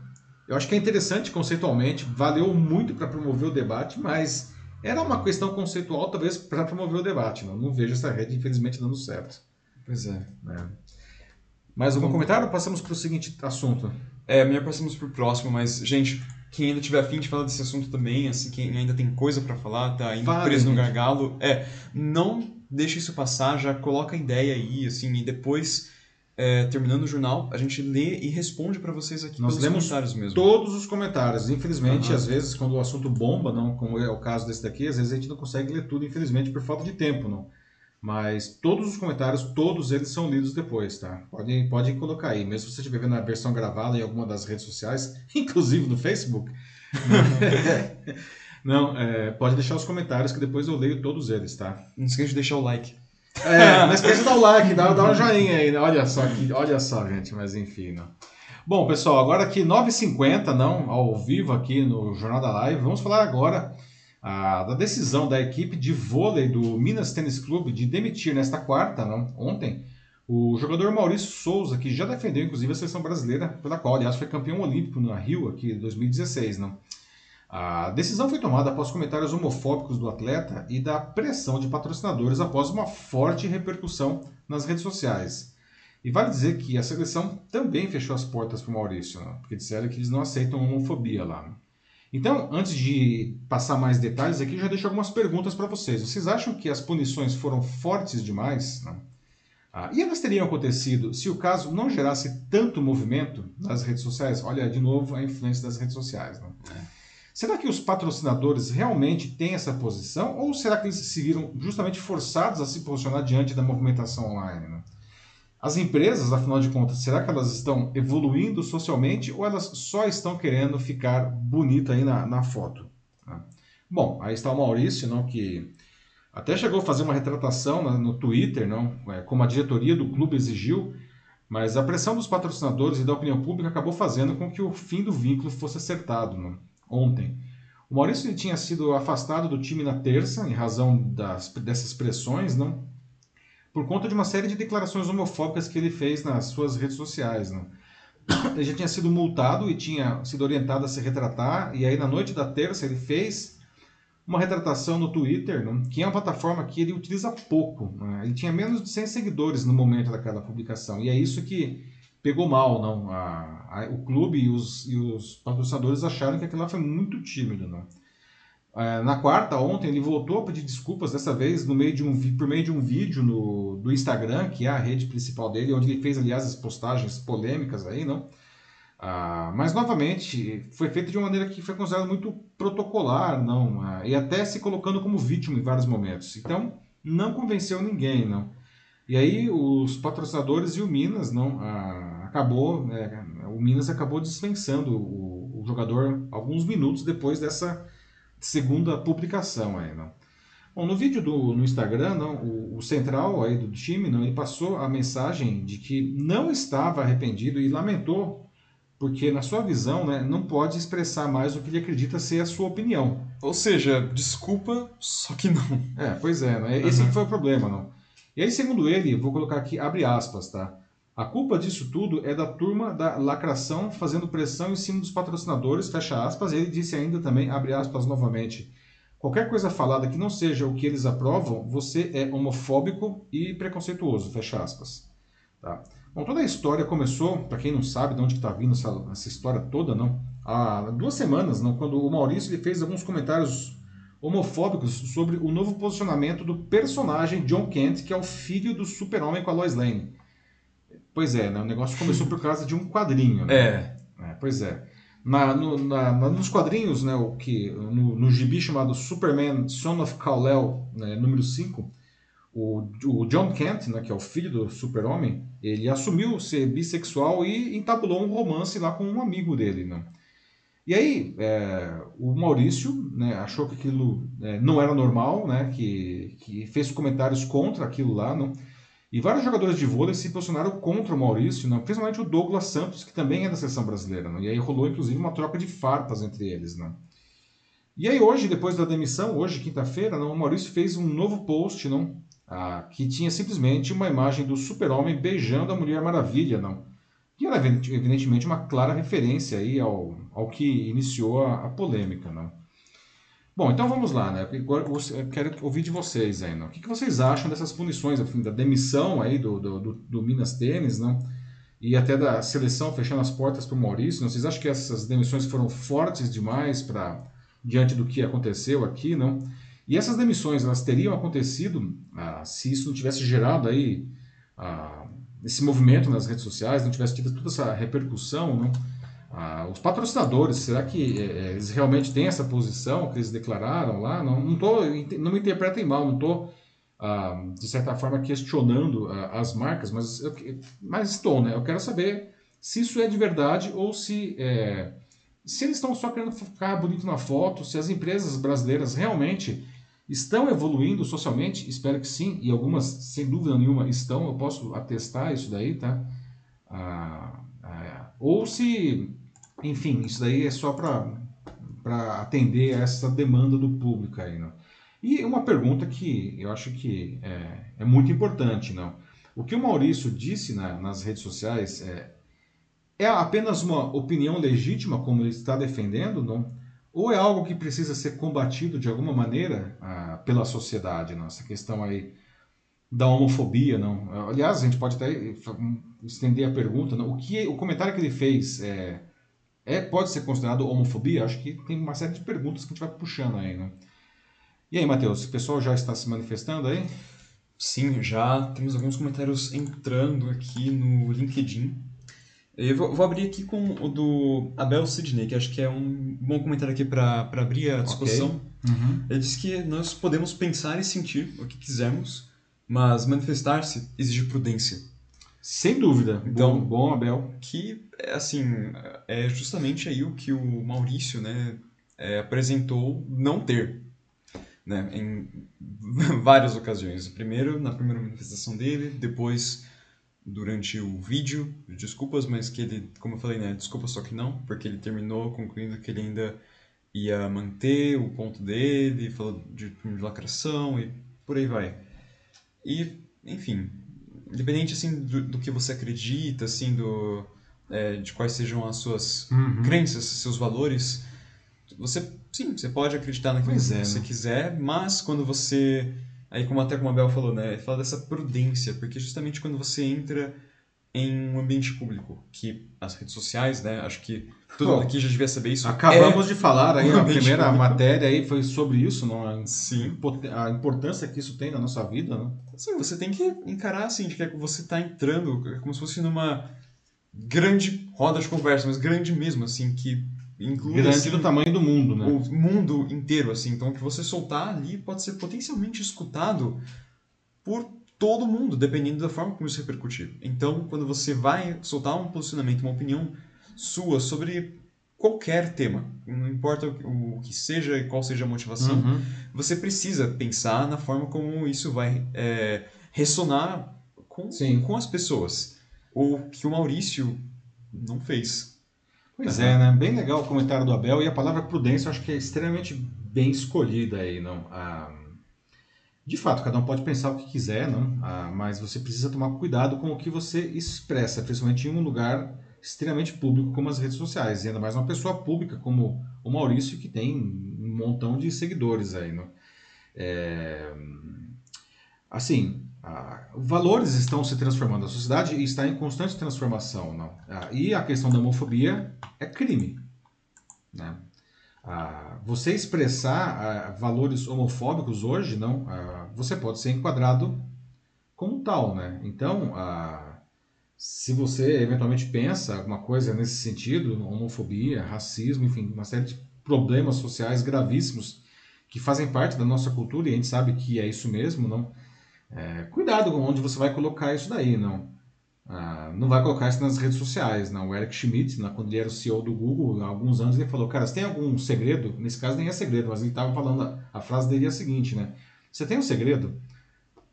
Eu acho que é interessante conceitualmente, valeu muito para promover o debate, mas era uma questão conceitual, talvez, para promover o debate. Não, não vejo essa rede, infelizmente, dando certo. Pois é. né? Mais algum comentário ou passamos para o seguinte assunto? É, melhor passamos pro próximo, mas, gente, quem ainda tiver afim de falar desse assunto também, assim, quem ainda tem coisa para falar, tá ainda preso no gargalo, é, não deixe isso passar, já coloca a ideia aí, assim, e depois, é, terminando o jornal, a gente lê e responde para vocês aqui Nós lemos comentários mesmo. Todos os comentários. Infelizmente, Aham. às vezes, quando o assunto bomba, não, como é o caso desse daqui, às vezes a gente não consegue ler tudo, infelizmente, por falta de tempo, não. Mas todos os comentários, todos eles são lidos depois, tá? Podem, podem colocar aí, mesmo se você estiver vendo a versão gravada em alguma das redes sociais, inclusive no Facebook. não, é, pode deixar os comentários que depois eu leio todos eles, tá? Não esqueça de deixar o like. É, não esqueça de dar o like, dá, dá um joinha aí, né? Olha só, que, olha só, gente, mas enfim, não. Bom, pessoal, agora aqui 9h50, não, ao vivo aqui no Jornal da Live, vamos falar agora ah, da decisão da equipe de vôlei do Minas Tênis Clube de demitir nesta quarta, não, ontem, o jogador Maurício Souza, que já defendeu inclusive a seleção brasileira, pela qual, aliás, foi campeão olímpico na Rio aqui em 2016, não. A decisão foi tomada após comentários homofóbicos do atleta e da pressão de patrocinadores após uma forte repercussão nas redes sociais. E vale dizer que a seleção também fechou as portas para o Maurício, né? porque disseram que eles não aceitam homofobia lá. Então, antes de passar mais detalhes aqui, já deixo algumas perguntas para vocês. Vocês acham que as punições foram fortes demais? né? Ah, e elas teriam acontecido se o caso não gerasse tanto movimento nas redes sociais? Olha, de novo, a influência das redes sociais. Né? Será que os patrocinadores realmente têm essa posição? Ou será que eles se viram justamente forçados a se posicionar diante da movimentação online? Né? As empresas, afinal de contas, será que elas estão evoluindo socialmente ou elas só estão querendo ficar bonita aí na, na foto? né? Bom, aí está o Maurício, não, que até chegou a fazer uma retratação né, no Twitter, não, é, como a diretoria do clube exigiu, mas a pressão dos patrocinadores e da opinião pública acabou fazendo com que o fim do vínculo fosse acertado não, ontem. O Maurício tinha sido afastado do time na terça, em razão das, dessas pressões, não? Por conta de uma série de declarações homofóbicas que ele fez nas suas redes sociais. Não? Ele já tinha sido multado e tinha sido orientado a se retratar, e aí na noite da terça ele fez uma retratação no Twitter, não? que é uma plataforma que ele utiliza pouco. né? Ele tinha menos de 100 seguidores no momento daquela publicação, e é isso que pegou mal. não a, a, O clube e os, e os patrocinadores acharam que aquilo foi muito tímido. Não? É, na quarta, ontem, ele voltou a pedir desculpas, dessa vez no meio de um, por meio de um vídeo no, do Instagram, que é a rede principal dele, onde ele fez, aliás, as postagens polêmicas aí, não? Ah, mas, novamente, foi feito de uma maneira que foi considerada muito protocolar, não? Ah, e até se colocando como vítima em vários momentos. Então, não convenceu ninguém, não? E aí, os patrocinadores e o Minas, não? Ah, acabou, né, o Minas acabou dispensando o, o jogador alguns minutos depois dessa segunda publicação aí, não. Bom, no vídeo do, no Instagram, não, o, o central aí do time, não, ele passou a mensagem de que não estava arrependido e lamentou, porque na sua visão, né, não pode expressar mais o que ele acredita ser a sua opinião. Ou seja, desculpa, só que não. É, pois é, né? esse que foi o problema, não. E aí, segundo ele, vou colocar aqui, abre aspas, tá? A culpa disso tudo é da turma da lacração fazendo pressão em cima dos patrocinadores, fecha aspas. Ele disse ainda também, abre aspas novamente, qualquer coisa falada que não seja o que eles aprovam, você é homofóbico e preconceituoso, fecha aspas. Tá? Bom, toda a história começou, para quem não sabe de onde está vindo essa, essa história toda, não? Há duas semanas, não? quando o Maurício ele fez alguns comentários homofóbicos sobre o novo posicionamento do personagem John Kent, que é o filho do super-homem com a Lois Lane. Pois é, né? o negócio começou por causa de um quadrinho. Né? É. É, pois é. Na, no- na- nos quadrinhos, né, o que, no, no gibi chamado Superman Son of Kal-El, né, número 5, o, o John Kent, né, que é o filho do super-homem, ele assumiu ser bissexual e entabulou um romance lá com um amigo dele. Né? E aí, é, o Maurício né, achou que aquilo é, não era normal, né, que, que fez comentários contra aquilo lá, não? E vários jogadores de vôlei se posicionaram contra o Maurício, né? principalmente o Douglas Santos, que também é da seleção brasileira. Né? E aí rolou, inclusive, uma troca de farpas entre eles. Né? E aí hoje, depois da demissão, hoje, quinta-feira, não, o Maurício fez um novo post não? Ah, que tinha simplesmente uma imagem do super-homem beijando a Mulher Maravilha. Não? E era, evidente- evidentemente, uma clara referência aí ao, ao que iniciou a, a polêmica. Não? Bom, então vamos lá, né? Agora eu quero ouvir de vocês aí, não? O que, vocês acham dessas punições, enfim, da demissão aí do, do, do, do Minas Tênis, não? e até da seleção fechando as portas para o Maurício. Não? Vocês acham que essas demissões foram fortes demais para diante do que aconteceu aqui, não? E essas demissões elas teriam acontecido ah, se isso não tivesse gerado aí ah, esse movimento nas redes sociais, não tivesse tido toda essa repercussão, não? Ah, os patrocinadores, será que é, eles realmente têm essa posição que eles declararam lá? Não, não, tô, não me interpretem mal, não estou, ah, de certa forma, questionando ah, as marcas, mas, eu, mas estou, né? Eu quero saber se isso é de verdade ou se, é, se eles estão só querendo ficar bonito na foto, se as empresas brasileiras realmente estão evoluindo socialmente, espero que sim, e algumas, sem dúvida nenhuma, estão, eu posso atestar isso daí, tá? Ah, ah, ou se enfim, isso daí é só para atender a essa demanda do público aí, não? E uma pergunta que eu acho que é, é muito importante, não? O que o Maurício disse na, nas redes sociais é, é apenas uma opinião legítima, como ele está defendendo, não? Ou é algo que precisa ser combatido de alguma maneira ah, pela sociedade, não? Essa questão aí da homofobia, não? Aliás, a gente pode até estender a pergunta, não? O que o comentário que ele fez é é, pode ser considerado homofobia? Acho que tem uma série de perguntas que a gente vai puxando aí, né? E aí, Matheus, o pessoal já está se manifestando aí? Sim, já temos alguns comentários entrando aqui no LinkedIn. Eu vou, vou abrir aqui com o do Abel Sidney, que acho que é um bom comentário aqui para abrir a discussão. Okay. Uhum. Ele diz que nós podemos pensar e sentir o que quisermos, mas manifestar-se exige prudência. Sem dúvida. Então, bom, bom, Abel. Que, assim, é justamente aí o que o Maurício, né, é, apresentou não ter, né, em várias ocasiões. Primeiro, na primeira manifestação dele, depois durante o vídeo, desculpas, mas que ele, como eu falei, né, desculpa só que não, porque ele terminou concluindo que ele ainda ia manter o ponto dele, falou de, de lacração e por aí vai. E, enfim, independente assim do, do, que você acredita, assim do é, de quais sejam as suas uhum. crenças, seus valores, você sim, você pode acreditar naquilo pois que é, você né? quiser, mas quando você aí como até como a Bel falou, né, fala dessa prudência, porque justamente quando você entra em um ambiente público, que as redes sociais, né, acho que todo mundo aqui já devia saber isso. Acabamos é de falar aí, a primeira público. matéria aí foi sobre isso, não? A, Sim. a importância que isso tem na nossa vida, né? Sim, você tem que encarar assim, de que você está entrando como se fosse numa grande roda de conversa, mas grande mesmo, assim, que inclui... Grande assim, do tamanho do mundo, né? O mundo inteiro, assim. Então, o que você soltar ali pode ser potencialmente escutado por todo mundo, dependendo da forma como isso repercutir. Então, quando você vai soltar um posicionamento, uma opinião sua sobre qualquer tema, não importa o que seja e qual seja a motivação, uhum. você precisa pensar na forma como isso vai é, ressonar com, com as pessoas. O que o Maurício não fez. Pois uhum. é, né? Bem legal o comentário do Abel e a palavra prudência eu acho que é extremamente bem escolhida aí, não? Ah, de fato, cada um pode pensar o que quiser, não? Ah, mas você precisa tomar cuidado com o que você expressa, principalmente em um lugar extremamente público como as redes sociais, e ainda mais uma pessoa pública como o Maurício, que tem um montão de seguidores aí. Não? É... Assim, ah, valores estão se transformando, a sociedade está em constante transformação. Não? Ah, e a questão da homofobia é crime. Né? Ah, você expressar ah, valores homofóbicos hoje, não, ah, você pode ser enquadrado como tal, né? Então, se você eventualmente pensa alguma coisa nesse sentido, homofobia, racismo, enfim, uma série de problemas sociais gravíssimos que fazem parte da nossa cultura e a gente sabe que é isso mesmo, não? É, cuidado com onde você vai colocar isso daí, não? Ah, não vai colocar isso nas redes sociais. Não. O Eric Schmidt, né, quando ele era o CEO do Google, há alguns anos, ele falou, cara, você tem algum segredo? Nesse caso nem é segredo, mas ele estava falando, a, a, frase dele é a seguinte, né? Você tem um segredo?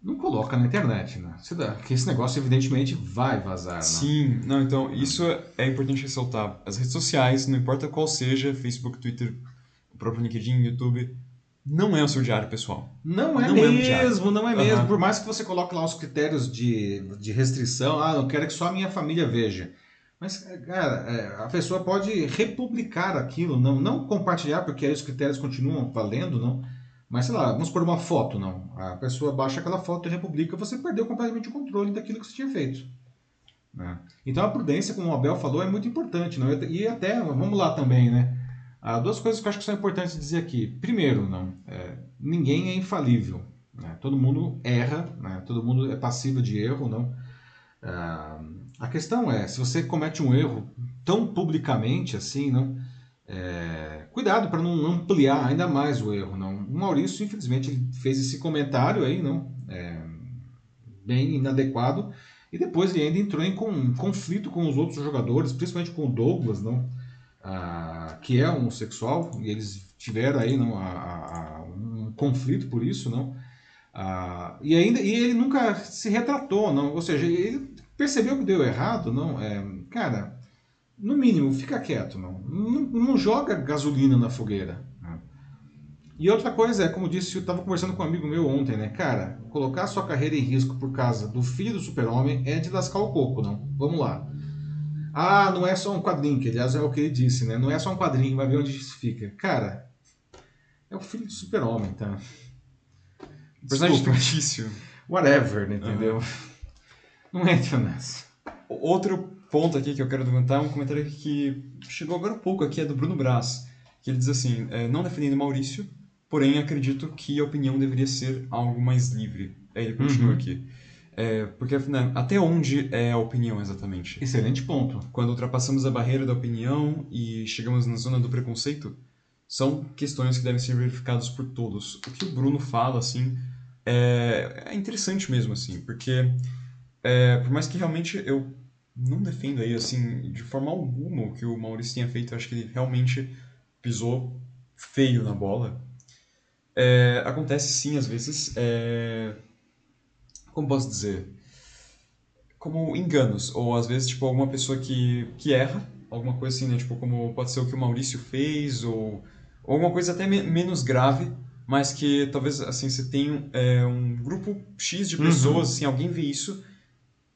Não coloca na internet, né? Porque esse negócio, evidentemente, vai vazar, né? Sim, não, então, isso é importante ressaltar. As redes sociais, não importa qual seja, Facebook, Twitter, o próprio LinkedIn, YouTube, não é o seu diário pessoal. Não é não é mesmo, é não é mesmo. Uhum. Por mais que você coloque lá os critérios de, de restrição, ah, não quero que só a minha família veja. Mas, cara, é, a pessoa pode republicar aquilo, não, não compartilhar, porque aí os critérios continuam valendo, não. Mas, sei lá, vamos por uma foto, não. A pessoa baixa aquela foto e republica, você perdeu completamente o controle daquilo que você tinha feito. Né? Então a prudência, como o Abel falou, é muito importante. Não? E até, vamos lá também, né? Há duas coisas que eu acho que são importantes dizer aqui. Primeiro, não, é, ninguém é infalível. Né? Todo mundo erra, né? todo mundo é passivo de erro. não. Ah, a questão é, se você comete um erro tão publicamente assim, não, é, cuidado para não ampliar ainda mais o erro. Não. O Maurício, infelizmente, ele fez esse comentário aí, não, é, bem inadequado, e depois ele ainda entrou em com, conflito com os outros jogadores, principalmente com o Douglas, não, que é homossexual, e eles tiveram aí não, a, a, um conflito por isso, não. Ah, e ainda e ele nunca se retratou, não. Ou seja, ele percebeu que deu errado, não. É, cara, no mínimo, fica quieto, não. Não, não joga gasolina na fogueira. Né? E outra coisa é, como disse, eu estava conversando com um amigo meu ontem, né? Cara, colocar sua carreira em risco por causa do filho do super-homem é de lascar o coco, não. Vamos lá. Ah, não é só um quadrinho, que aliás é o que ele disse, né? Não é só um quadrinho, vai ver onde isso fica. Cara, é o filho do super-homem, tá? Personagem fictício. Whatever, né, entendeu? Uhum. Não entra nessa. Outro ponto aqui que eu quero levantar é um comentário que chegou agora há pouco aqui, é do Bruno Brás, que ele diz assim, é, não defendendo Maurício, porém acredito que a opinião deveria ser algo mais livre. Aí ele continua uhum. aqui. É, porque né, até onde é a opinião exatamente? Excelente ponto. Quando ultrapassamos a barreira da opinião e chegamos na zona do preconceito, são questões que devem ser verificadas por todos. O que o Bruno fala, assim, é, é interessante mesmo, assim, porque é, por mais que realmente eu não defendo aí, assim, de forma alguma o que o Maurício tenha feito, eu acho que ele realmente pisou feio na bola. É, acontece sim, às vezes, é, como posso dizer, como enganos, ou às vezes, tipo, alguma pessoa que, que erra, alguma coisa assim, né, tipo, como pode ser o que o Maurício fez, ou, ou alguma coisa até me menos grave, mas que talvez, assim, você tenha é, um grupo X de pessoas, uhum. assim, alguém vê isso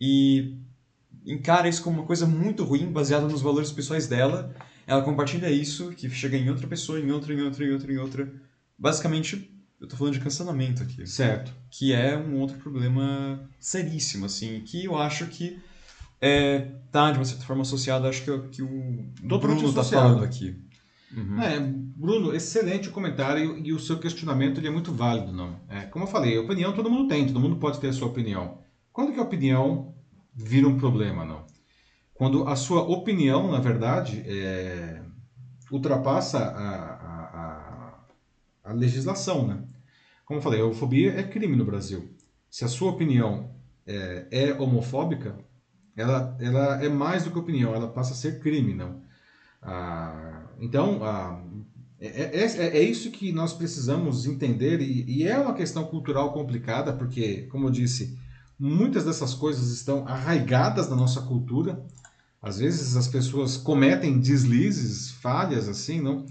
e encara isso como uma coisa muito ruim, baseada nos valores pessoais dela, ela compartilha isso, que chega em outra pessoa, em outra, em outra, em outra, em outra. Basicamente, eu tô falando de cancelamento aqui. Certo. Que é um outro problema seríssimo, assim, que eu acho que é, tá, de uma certa forma, associado, acho que, que o Totalmente Bruno tá falando aqui. Uhum. É, Bruno, excelente o comentário e o seu questionamento ele é muito válido, não? É, como eu falei, opinião todo mundo tem, todo mundo pode ter a sua opinião. Quando que a opinião vira um problema, não? Quando a sua opinião, na verdade, é, ultrapassa a, a legislação, né? Como eu falei, a homofobia é crime no Brasil. Se a sua opinião é, é homofóbica, ela, ela é mais do que opinião, ela passa a ser crime, não? Ah, então, ah, é, é, é, é, isso que nós precisamos entender e, e, é uma questão cultural complicada, porque, como eu disse, muitas dessas coisas estão arraigadas na nossa cultura. Às vezes as pessoas cometem deslizes, falhas, assim, não?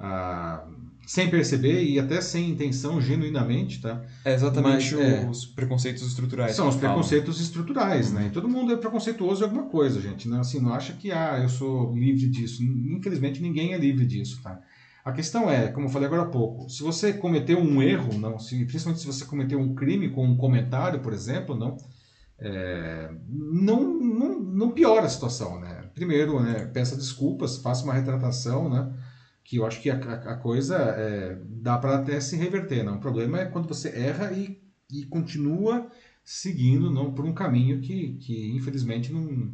Ah, sem perceber e até sem intenção, genuinamente, tá? É exatamente Mas, é, os preconceitos estruturais. São os preconceitos estruturais, né? E todo mundo é preconceituoso em alguma coisa, gente. Não, assim, não acha que, ah, eu sou livre disso. Infelizmente, ninguém é livre disso, tá? A questão é, como eu falei agora há pouco, se você cometeu um erro, não, se, principalmente se você cometeu um crime com um comentário, por exemplo, não, é, não, não, não piora a situação, né? Primeiro, né, peça desculpas, faça uma retratação, né? Que eu acho que a, a coisa é, dá para até se reverter. Não? O problema é quando você erra e, e continua seguindo não por um caminho que, que infelizmente não,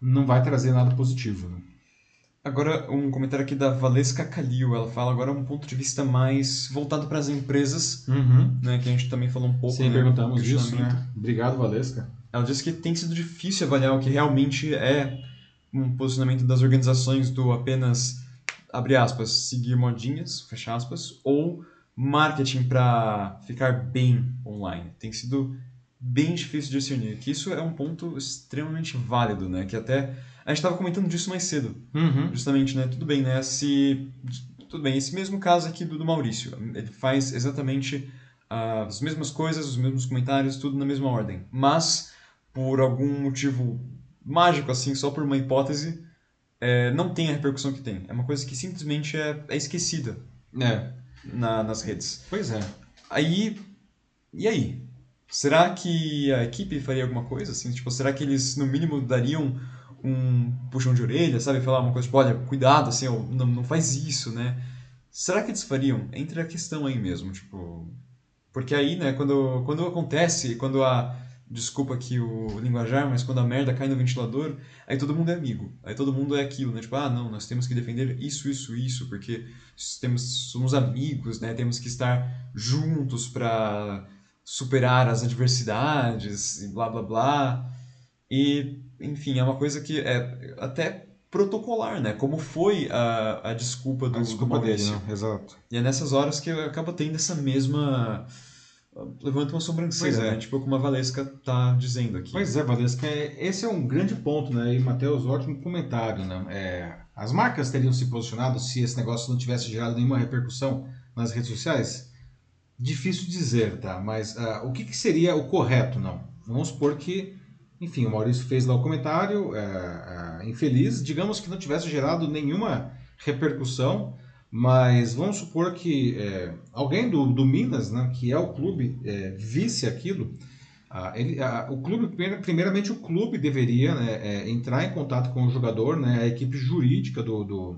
não vai trazer nada positivo. Né? Agora, um comentário aqui da Valesca Calil. Ela fala agora um ponto de vista mais voltado para as empresas, uhum. né, que a gente também falou um pouco. Sim, né, perguntamos isso, né? Obrigado, Valesca. Ela disse que tem sido difícil avaliar o que realmente é um posicionamento das organizações do apenas abre aspas, seguir modinhas, fecha aspas, ou marketing para ficar bem online. Tem sido bem difícil de discernir, que isso é um ponto extremamente válido, né? Que até a gente estava comentando disso mais cedo, uhum. justamente, né? Tudo bem, né? Se tudo bem, esse mesmo caso aqui do, do Maurício, ele faz exatamente uh, as mesmas coisas, os mesmos comentários, tudo na mesma ordem, mas por algum motivo mágico assim, só por uma hipótese, é, não tem a repercussão que tem. É uma coisa que simplesmente é, é esquecida é. Na, nas redes. Pois é. Aí. E aí? Será que a equipe faria alguma coisa? Assim, tipo, será que eles, no mínimo, dariam um puxão de orelha, sabe? Falar uma coisa tipo, olha, cuidado, assim, não, não faz isso, né? Será que eles fariam? Entre a questão aí mesmo, tipo... Porque aí, né, quando, quando acontece, quando a... Desculpa aqui o linguajar, mas quando a merda cai no ventilador, aí todo mundo é amigo. Aí todo mundo é aquilo, né? Tipo, ah, não, nós temos que defender isso, isso, isso, porque temos, somos amigos, né? Temos que estar juntos para superar as adversidades e blá blá blá. E, enfim, é uma coisa que é até protocolar, né? Como foi a, a desculpa do, a desculpa do dele, né? Exato. E é nessas horas que acaba tendo essa mesma levanta uma sobrancelha, é. né? Tipo como a Valesca tá dizendo aqui. Pois é, Valesca, é, esse é um grande ponto, né? E Matheus, ótimo comentário, né? É, as marcas teriam se posicionado se esse negócio não tivesse gerado nenhuma repercussão nas redes sociais? Difícil dizer, tá? Mas uh, o que, que, seria o correto, não? Vamos supor que, enfim, o Maurício fez lá o comentário, uh, uh, infeliz, digamos que não tivesse gerado nenhuma repercussão, mas vamos supor que é, alguém do, do Minas, né, que é o clube, é, visse aquilo, ah, ele, ah, o clube, primeiramente o clube deveria né, é, entrar em contato com o jogador, né, a equipe jurídica do, do,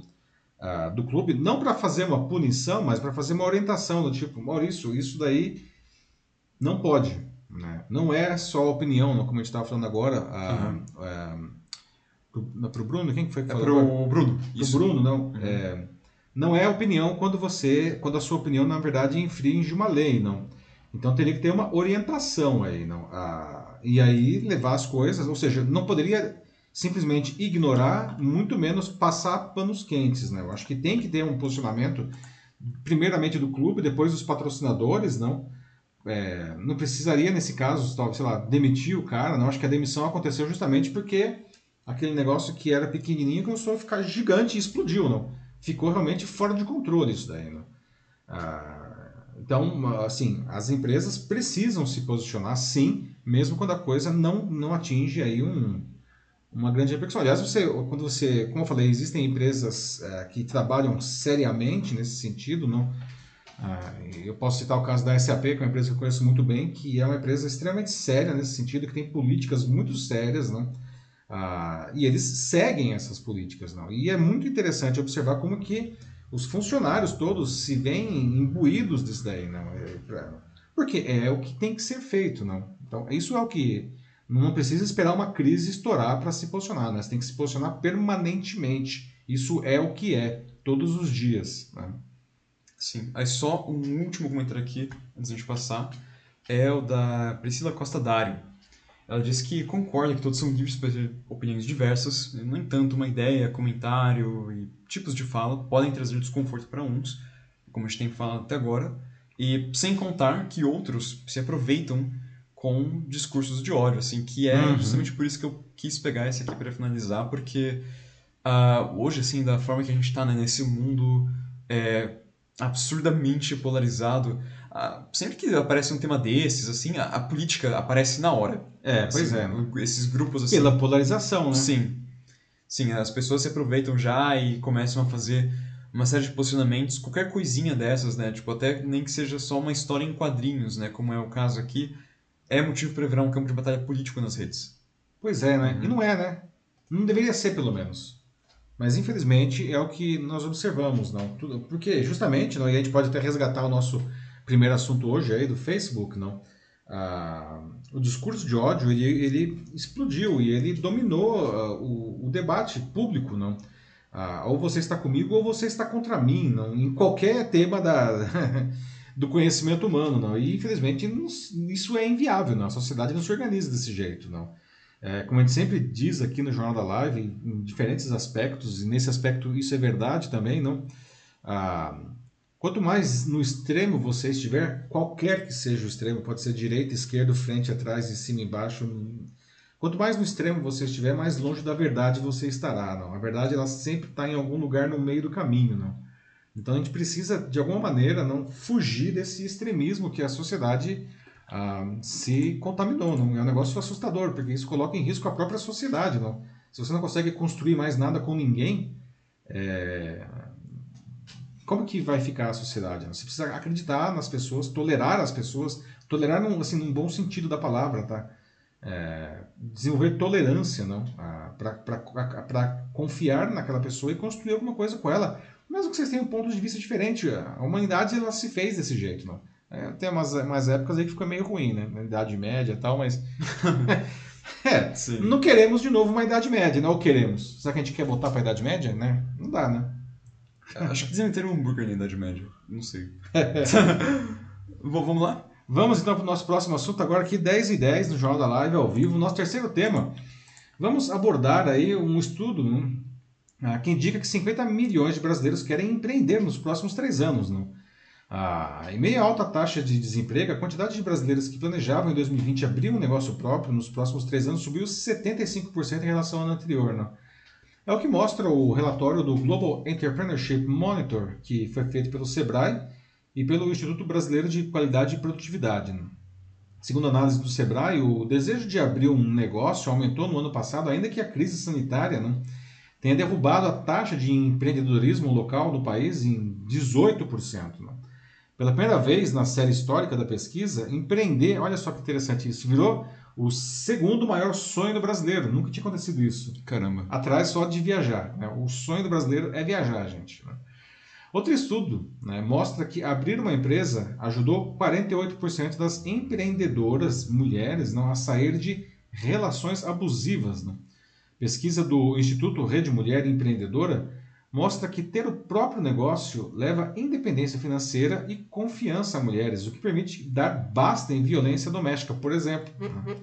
ah, do clube, não para fazer uma punição, mas para fazer uma orientação do tipo, Maurício, isso daí não pode. Né? Não é só opinião, como a gente estava falando agora. Uhum. para o Bruno, quem que foi que é falou? Para o Bruno. Para o Bruno, não. Uhum. É, não é opinião quando você, quando a sua opinião na verdade infringe uma lei, não. Então teria que ter uma orientação aí, não. Ah, e aí levar as coisas, ou seja, não poderia simplesmente ignorar, muito menos passar panos quentes, né? Eu acho que tem que ter um posicionamento, primeiramente do clube, depois dos patrocinadores, não. É, não precisaria nesse caso, sei lá, demitir o cara, não. Acho que a demissão aconteceu justamente porque aquele negócio que era pequenininho começou a ficar gigante e explodiu, não ficou realmente fora de controle isso daí. Né? Ah, então, assim, as empresas precisam se posicionar sim, mesmo quando a coisa não, não atinge aí um, uma grande repercussão. Aliás, você, quando você, como eu falei, existem empresas é, que trabalham seriamente nesse sentido, não? Ah, eu posso citar o caso da SAP, que é uma empresa que eu conheço muito bem, que é uma empresa extremamente séria nesse sentido, que tem políticas muito sérias, não? Ah, e eles seguem essas políticas. Não? E é muito interessante observar como que os funcionários todos se veem imbuídos disso daí. Não? É, porque é o que tem que ser feito. Não? Então, isso é o que... Não precisa esperar uma crise estourar para se posicionar. Né? Você tem que se posicionar permanentemente. Isso é o que é, todos os dias. Né? Sim. Aí só um último comentário aqui, antes de a gente passar, é o da Priscila Costa Dário ela disse que concorda que todos são livres para ter opiniões diversas, no entanto, uma ideia, comentário e tipos de fala podem trazer desconforto para uns, como a gente tem falado até agora, e sem contar que outros se aproveitam com discursos de ódio, assim, que é uhum. justamente por isso que eu quis pegar esse aqui para finalizar, porque uh, hoje, assim, da forma que a gente está né, nesse mundo é, absurdamente polarizado, ah, sempre que aparece um tema desses, assim, a, a política aparece na hora. É, pois assim, é. Esses grupos assim. Pela polarização, né? Sim. Sim, as pessoas se aproveitam já e começam a fazer uma série de posicionamentos, qualquer coisinha dessas, né? Tipo, até nem que seja só uma história em quadrinhos, né? Como é o caso aqui, é motivo para virar um campo de batalha político nas redes. Pois é, né? Uhum. E não é, né? Não deveria ser, pelo menos. Mas, infelizmente, é o que nós observamos, não? Porque, justamente, não, e a gente pode até resgatar o nosso primeiro assunto hoje aí do Facebook, não? Ah, o discurso de ódio ele, ele explodiu e ele dominou ah, o, o, debate público, não? Ah, ou você está comigo ou você está contra mim, não? Em qualquer tema da, do conhecimento humano, não? E infelizmente isso é inviável, não? A sociedade não se organiza desse jeito, não? É, como a gente sempre diz aqui no Jornal da Live, em, em diferentes aspectos, e nesse aspecto isso é verdade também, não? Ah, Quanto mais no extremo você estiver, qualquer que seja o extremo, pode ser direita, esquerda, frente, atrás, em cima, embaixo. Quanto mais no extremo você estiver, mais longe da verdade você estará. Não? A verdade ela sempre está em algum lugar no meio do caminho. Não? Então a gente precisa, de alguma maneira, não fugir desse extremismo que a sociedade ah, se contaminou. Não? É um negócio assustador, porque isso coloca em risco a própria sociedade. Não? Se você não consegue construir mais nada com ninguém, é, como que vai ficar a sociedade? Você precisa acreditar nas pessoas, tolerar as pessoas, tolerar num, assim, num bom sentido da palavra, tá? É, desenvolver tolerância, não? Para confiar naquela pessoa e construir alguma coisa com ela, mesmo que vocês tenham pontos de vista diferentes. A humanidade ela se fez desse jeito, não? É, tem umas, umas épocas aí que ficou meio ruim, né? Na Idade Média e tal, mas. é, Sim. não queremos de novo uma Idade Média, não queremos. Será que a gente quer voltar para a Idade Média, né? Não dá, né? Acho que desenvolveram um hambúrguer na Idade Média. Não sei. Vamos lá? Vamos então para o nosso próximo assunto, agora aqui 10 e 10 no Jornal da Live ao vivo. Nosso terceiro tema. Vamos abordar aí um estudo né, que indica que 50 milhões de brasileiros querem empreender nos próximos três anos. Né? Ah, em meio à alta taxa de desemprego, a quantidade de brasileiros que planejavam em 2020 abrir um negócio próprio nos próximos três anos subiu 75% em relação ao ano anterior. Né? É o que mostra o relatório do Global Entrepreneurship Monitor, que foi feito pelo Sebrae e pelo Instituto Brasileiro de Qualidade e Produtividade. Segundo a análise do Sebrae, o desejo de abrir um negócio aumentou no ano passado, ainda que a crise sanitária né, tenha derrubado a taxa de empreendedorismo local do país em 18%. Né? Pela primeira vez na série histórica da pesquisa, empreender, olha só que interessante isso, virou o segundo maior sonho do brasileiro. Nunca tinha acontecido isso. Caramba. Atrás só de viajar. Né? O sonho do brasileiro é viajar, gente. Né? Outro estudo né, mostra que abrir uma empresa ajudou 48% das empreendedoras mulheres não, a sair de relações abusivas. Né? Pesquisa do Instituto Rede Mulher Empreendedora mostra que ter o próprio negócio leva independência financeira e confiança a mulheres, o que permite dar basta em violência doméstica, por exemplo. Uhum.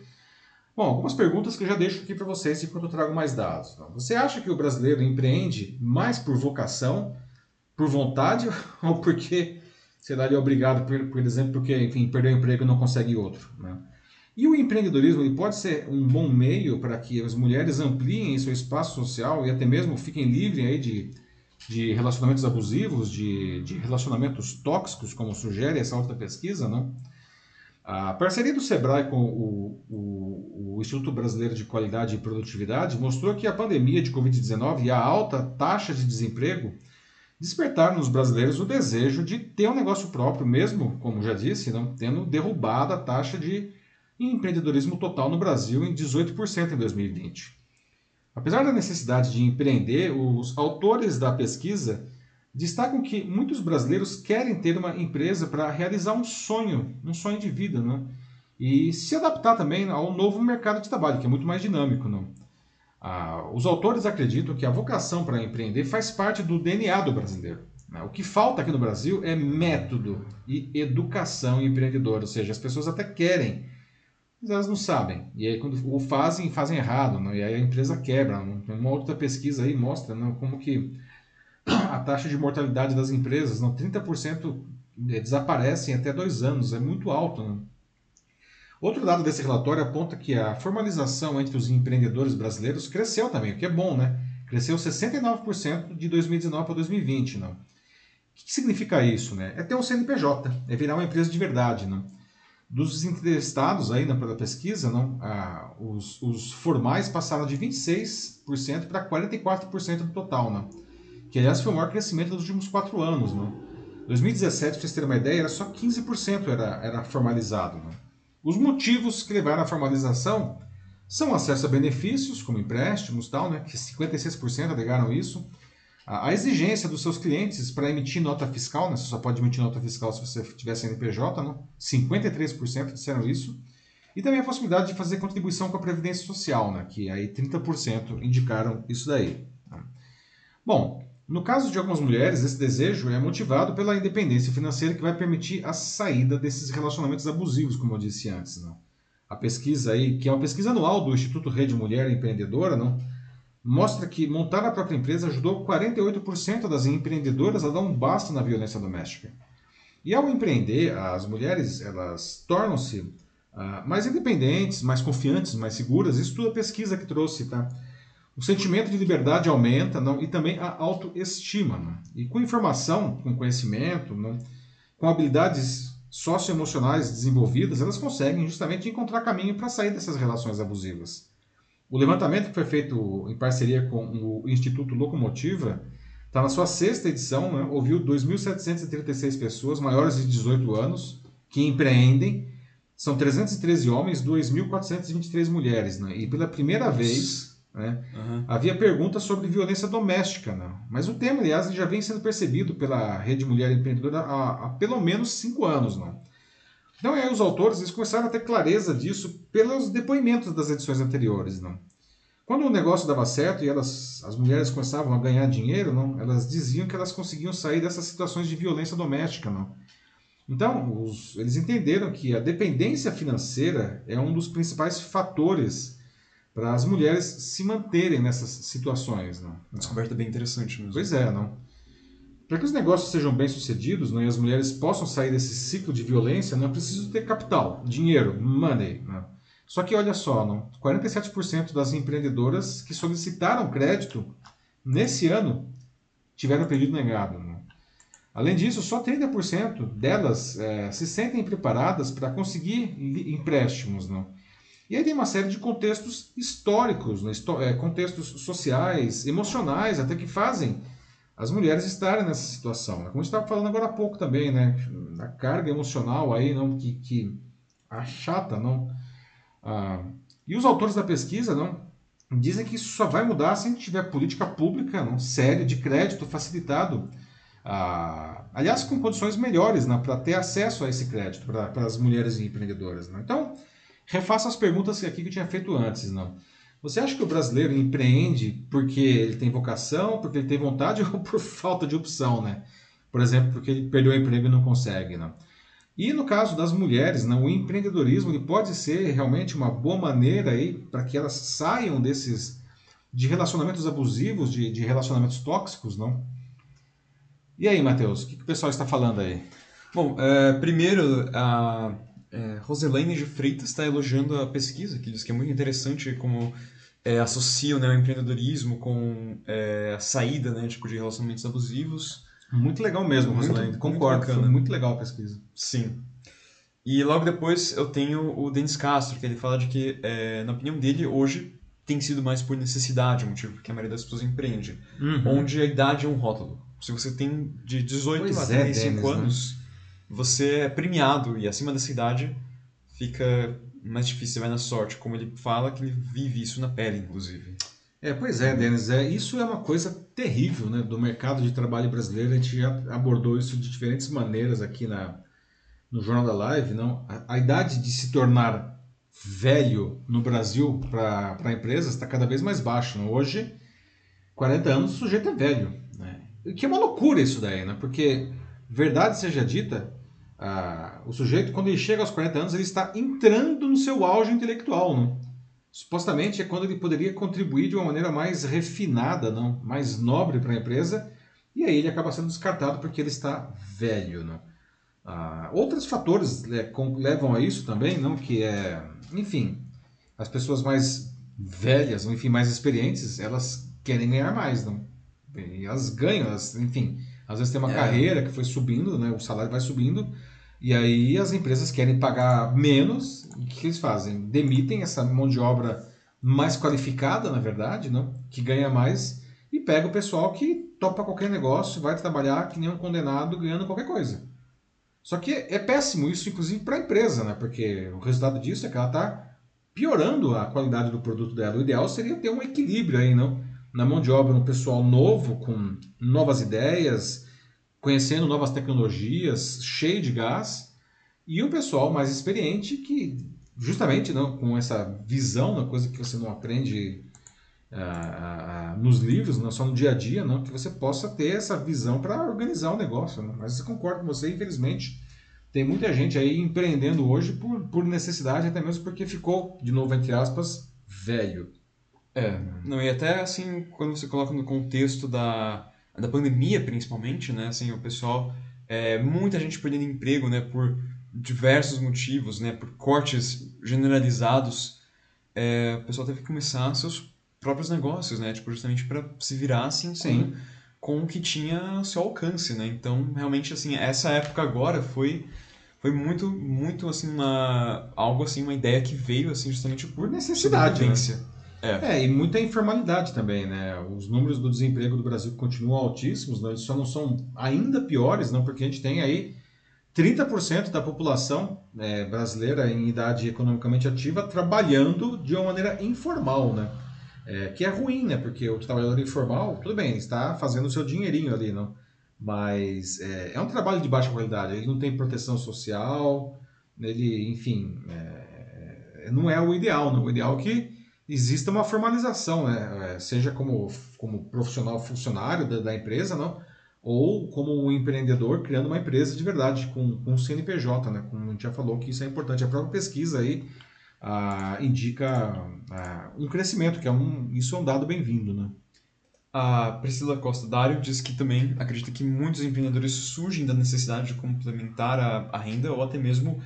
Bom, algumas perguntas que eu já deixo aqui para vocês enquanto eu trago mais dados. Você acha que o brasileiro empreende mais por vocação, por vontade ou porque, ele é obrigado, por, por exemplo, porque, enfim, perdeu o emprego e não consegue outro? Né? E o empreendedorismo pode ser um bom meio para que as mulheres ampliem seu espaço social e até mesmo fiquem livres aí de, de relacionamentos abusivos, de, de relacionamentos tóxicos, como sugere essa outra pesquisa, não? A parceria do Sebrae com o, o, o, Instituto Brasileiro de Qualidade e Produtividade mostrou que a pandemia de Covid-19 e a alta taxa de desemprego despertaram nos brasileiros o desejo de ter um negócio próprio, mesmo, como já disse, não tendo derrubado a taxa de e empreendedorismo total no Brasil em 18% em 2020. Apesar da necessidade de empreender, os autores da pesquisa destacam que muitos brasileiros querem ter uma empresa para realizar um sonho, um sonho de vida, né? e se adaptar também ao novo mercado de trabalho, que é muito mais dinâmico. Né? Ah, os autores acreditam que a vocação para empreender faz parte do DNA do brasileiro. Né? O que falta aqui no Brasil é método e educação empreendedora, ou seja, as pessoas até querem mas elas não sabem. E aí, quando o fazem, fazem errado, né? e aí a empresa quebra. Uma outra pesquisa aí mostra né, como que a taxa de mortalidade das empresas, não, 30% desaparecem até dois anos, é muito alto. Né? Outro dado desse relatório aponta que a formalização entre os empreendedores brasileiros cresceu também, o que é bom, né? Cresceu 69% de 2019 para 2020. Não? O que significa isso? Né? É ter um CNPJ, é virar uma empresa de verdade. Não? Dos entrevistados aí na pesquisa, não, ah, os, os, formais passaram de 26% para 44% do total, não, que aliás foi o maior crescimento dos últimos quatro anos. Não. 2017, para vocês terem uma ideia, era só 15% era, era formalizado. Não. Os motivos que levaram à formalização são acesso a benefícios, como empréstimos, tal, né, que 56% alegaram isso, a, exigência dos seus clientes para emitir nota fiscal, né? você só pode emitir nota fiscal se você tiver CNPJ, não? 53% disseram isso. E também a possibilidade de fazer contribuição com a Previdência Social, né? que aí 30% indicaram isso daí. Tá? Bom, no caso de algumas mulheres, esse desejo é motivado pela independência financeira que vai permitir a saída desses relacionamentos abusivos, como eu disse antes. Não? A pesquisa aí, que é uma pesquisa anual do Instituto Rede Mulher Empreendedora, não? Mostra que montar a própria empresa ajudou 48% das empreendedoras a dar um basta na violência doméstica. E ao empreender, as mulheres elas tornam-se uh, mais independentes, mais confiantes, mais seguras. Isso tudo a pesquisa que trouxe, tá? O sentimento de liberdade aumenta não? e também a autoestima. Não? E com informação, com conhecimento, não? com habilidades socioemocionais desenvolvidas, elas conseguem justamente encontrar caminho para sair dessas relações abusivas. O levantamento que foi feito em parceria com o Instituto Locomotiva Está na sua sexta edição, né? ouviu 2.736 pessoas maiores de 18 anos que empreendem. São 313 homens, 2.423 mulheres. Né? E pela primeira vez né, Aham. havia perguntas sobre violência doméstica. Né? Mas o tema, aliás, já vem sendo percebido pela Rede Mulher Empreendedora há, há pelo menos cinco anos. Não? Então, aí, os autores eles começaram a ter clareza disso pelos depoimentos das edições anteriores. Não? Quando o negócio dava certo e elas, as mulheres começavam a ganhar dinheiro, não, elas diziam que elas conseguiam sair dessas situações de violência doméstica, não. Então, os, eles entenderam que a dependência financeira é um dos principais fatores para as mulheres se manterem nessas situações, não. Uma descoberta bem interessante mesmo. Pois é, não. Para que os negócios sejam bem sucedidos não, e as mulheres possam sair desse ciclo de violência, não é preciso ter capital, dinheiro, money. Não. Só que olha só, não, 47% das empreendedoras que solicitaram crédito nesse ano tiveram pedido negado. Não. Além disso, só 30% delas eh, se sentem preparadas para conseguir empréstimos. Não. E aí tem uma série de contextos históricos, né, eh, contextos sociais, emocionais, até que fazem as mulheres estarem nessa situação. né? Como estava falando agora há pouco também, né? A carga emocional aí, não, que, que achata, não? Ah, e os autores da pesquisa, não? Dizem que isso só vai mudar se a gente tiver política pública não, séria de crédito facilitado. Ah, aliás, com condições melhores né, para ter acesso a esse crédito para as mulheres empreendedoras. Né? Então, refaça as perguntas aqui que eu tinha feito antes. Não? Você acha que o brasileiro empreende porque ele tem vocação, porque ele tem vontade ou por falta de opção, né? Por exemplo, porque ele perdeu o emprego e não consegue, né? E no caso das mulheres, né, o empreendedorismo ele pode ser realmente uma boa maneira aí para que elas saiam desses de relacionamentos abusivos, de, de relacionamentos tóxicos, não? E aí, Matheus, o que, que o pessoal está falando aí? Bom, é, primeiro, a é, Roselaine de Freitas está elogiando a pesquisa, que diz que é muito interessante como é, associa né, o empreendedorismo com é, a saída né, tipo, de relacionamentos abusivos. Muito legal mesmo, Muito- Roselaine. muito Concordo, foi bacana. muito legal a pesquisa. Sim. E logo depois eu tenho o Denis Castro, que ele fala de que, é, na opinião dele, hoje tem sido mais por necessidade o motivo porque a maioria das pessoas empreende. Onde a idade é um rótulo. Se você tem de 18 Pois a é, 35 Denis, né? Você é premiado e acima dessa idade fica mais difícil, vai na sorte. Como ele fala, que ele vive isso na pele, inclusive. É, pois é, Denis, é, isso é uma coisa terrível né, do mercado de trabalho brasileiro. A gente já abordou isso de diferentes maneiras aqui na, no Jornal da Live. Não? A, a idade de se tornar velho no Brasil para empresas está cada vez mais baixa. Não? Hoje, 40 anos, o sujeito é velho. Né? Que é uma loucura isso daí, né? porque, verdade seja dita, ah, o sujeito, quando ele chega aos 40 anos, ele está entrando no seu auge intelectual. Não? supostamente é quando ele poderia contribuir de uma maneira mais refinada, não, mais nobre para a empresa, e aí ele acaba sendo descartado porque ele está velho, não. Ah, outros fatores levam a isso também, não, que é, enfim, as pessoas mais velhas, ou enfim, mais experientes, elas querem ganhar mais, não. E elas ganham, elas, enfim, às vezes tem uma É. carreira que foi subindo, né, o salário vai subindo, e aí as empresas querem pagar menos, o que que eles fazem? Demitem essa mão de obra mais qualificada, na verdade, não? que ganha mais, e pega o pessoal que topa qualquer negócio, vai trabalhar que nem um condenado ganhando qualquer coisa. Só que é péssimo isso, inclusive, para a empresa, né? porque o resultado disso é que ela está piorando a qualidade do produto dela. O ideal seria ter um equilíbrio aí, não? Na mão de obra, um pessoal novo, com novas ideias, conhecendo novas tecnologias, cheio de gás, e o pessoal mais experiente que, justamente não, com essa visão, uma coisa que você não aprende ah, ah, ah, nos livros, não só no dia a dia, não, que você possa ter essa visão para organizar o negócio. Né? Mas eu concordo com você, infelizmente, tem muita gente aí empreendendo hoje por, por necessidade, até mesmo porque ficou, de novo, entre aspas, velho. É, não, e até assim, quando você coloca no contexto da, da pandemia, principalmente, né, assim, o pessoal, é, muita gente perdendo emprego, né, por diversos motivos, né, por cortes generalizados, é, o pessoal teve que começar seus próprios negócios, né, tipo, justamente para se virar, assim, Sim. com, com o que tinha ao seu alcance, né, então, realmente, assim, essa época agora foi... Foi muito, muito, assim, uma... Algo, assim, uma ideia que veio, assim, justamente por Por necessidade, né? É. é, e muita informalidade também, né? Os números do desemprego do Brasil continuam altíssimos, né? eles só não são ainda piores, não, porque a gente tem aí 30% da população é, brasileira em idade economicamente ativa trabalhando de uma maneira informal, né? É, que é ruim, né? Porque o trabalhador informal, tudo bem, está fazendo o seu dinheirinho ali, não? Mas é, é um trabalho de baixa qualidade, ele não tem proteção social, ele, enfim, é, não é o ideal, não. O ideal é que exista uma formalização, né? É, seja como, como profissional funcionário da, da, empresa, não? ou como um empreendedor criando uma empresa de verdade, com, com CNPJ, né? como a gente já falou que isso é importante. A própria pesquisa aí ah, indica ah, um crescimento, que é um, isso é um dado bem-vindo. Né? A Priscila Costa Dário diz que também acredita que muitos empreendedores surgem da necessidade de complementar a, a renda ou até mesmo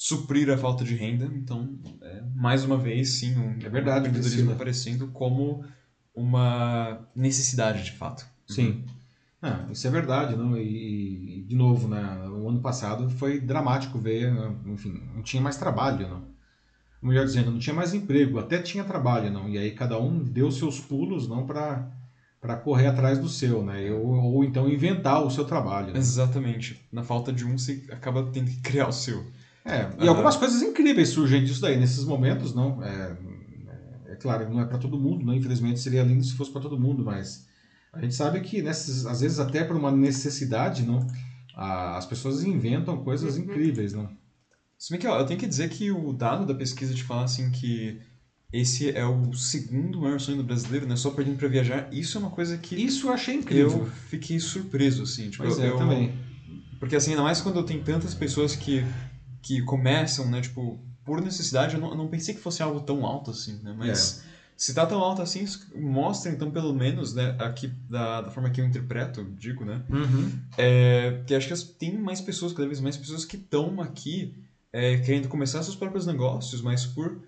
suprir a falta de renda. Então, é, mais uma vez, sim, um, é verdade, o empreendedorismo aparecendo como uma necessidade de fato. Sim. Ah, isso é verdade, não? E, de novo, né? O ano passado foi dramático ver, enfim, não tinha mais trabalho, não. Melhor dizendo, não tinha mais emprego, até tinha trabalho, não. E aí cada um deu seus pulos, não para para correr atrás do seu, né? Ou, ou então inventar o seu trabalho. Né? Exatamente. Na falta de um, você acaba tendo que criar o seu. É, e algumas coisas incríveis surgem disso daí, nesses momentos, não. É, é, é claro, não é para todo mundo, não. Infelizmente seria lindo se fosse para todo mundo, mas a gente sabe que nesses, às vezes até por uma necessidade, não, as pessoas inventam coisas uhum. incríveis, não. Se bem que ó, eu tenho que dizer que o dado da pesquisa te fala assim que esse é o segundo maior sonho do brasileiro, né? Só perdendo para viajar. Isso é uma coisa que. Isso eu achei incrível. Eu fiquei surpreso, assim. Tipo, pois eu, é, eu também. Porque assim, ainda mais quando tem tantas pessoas que que começam, né, tipo, por necessidade, eu não, eu não pensei que fosse algo tão alto assim, né, mas é. se tá tão alto assim, mostra então pelo menos, né, aqui da, da forma que eu interpreto, digo, né, uhum. é, que acho que tem mais pessoas, cada vez mais pessoas que estão aqui é, querendo começar seus próprios negócios, mas por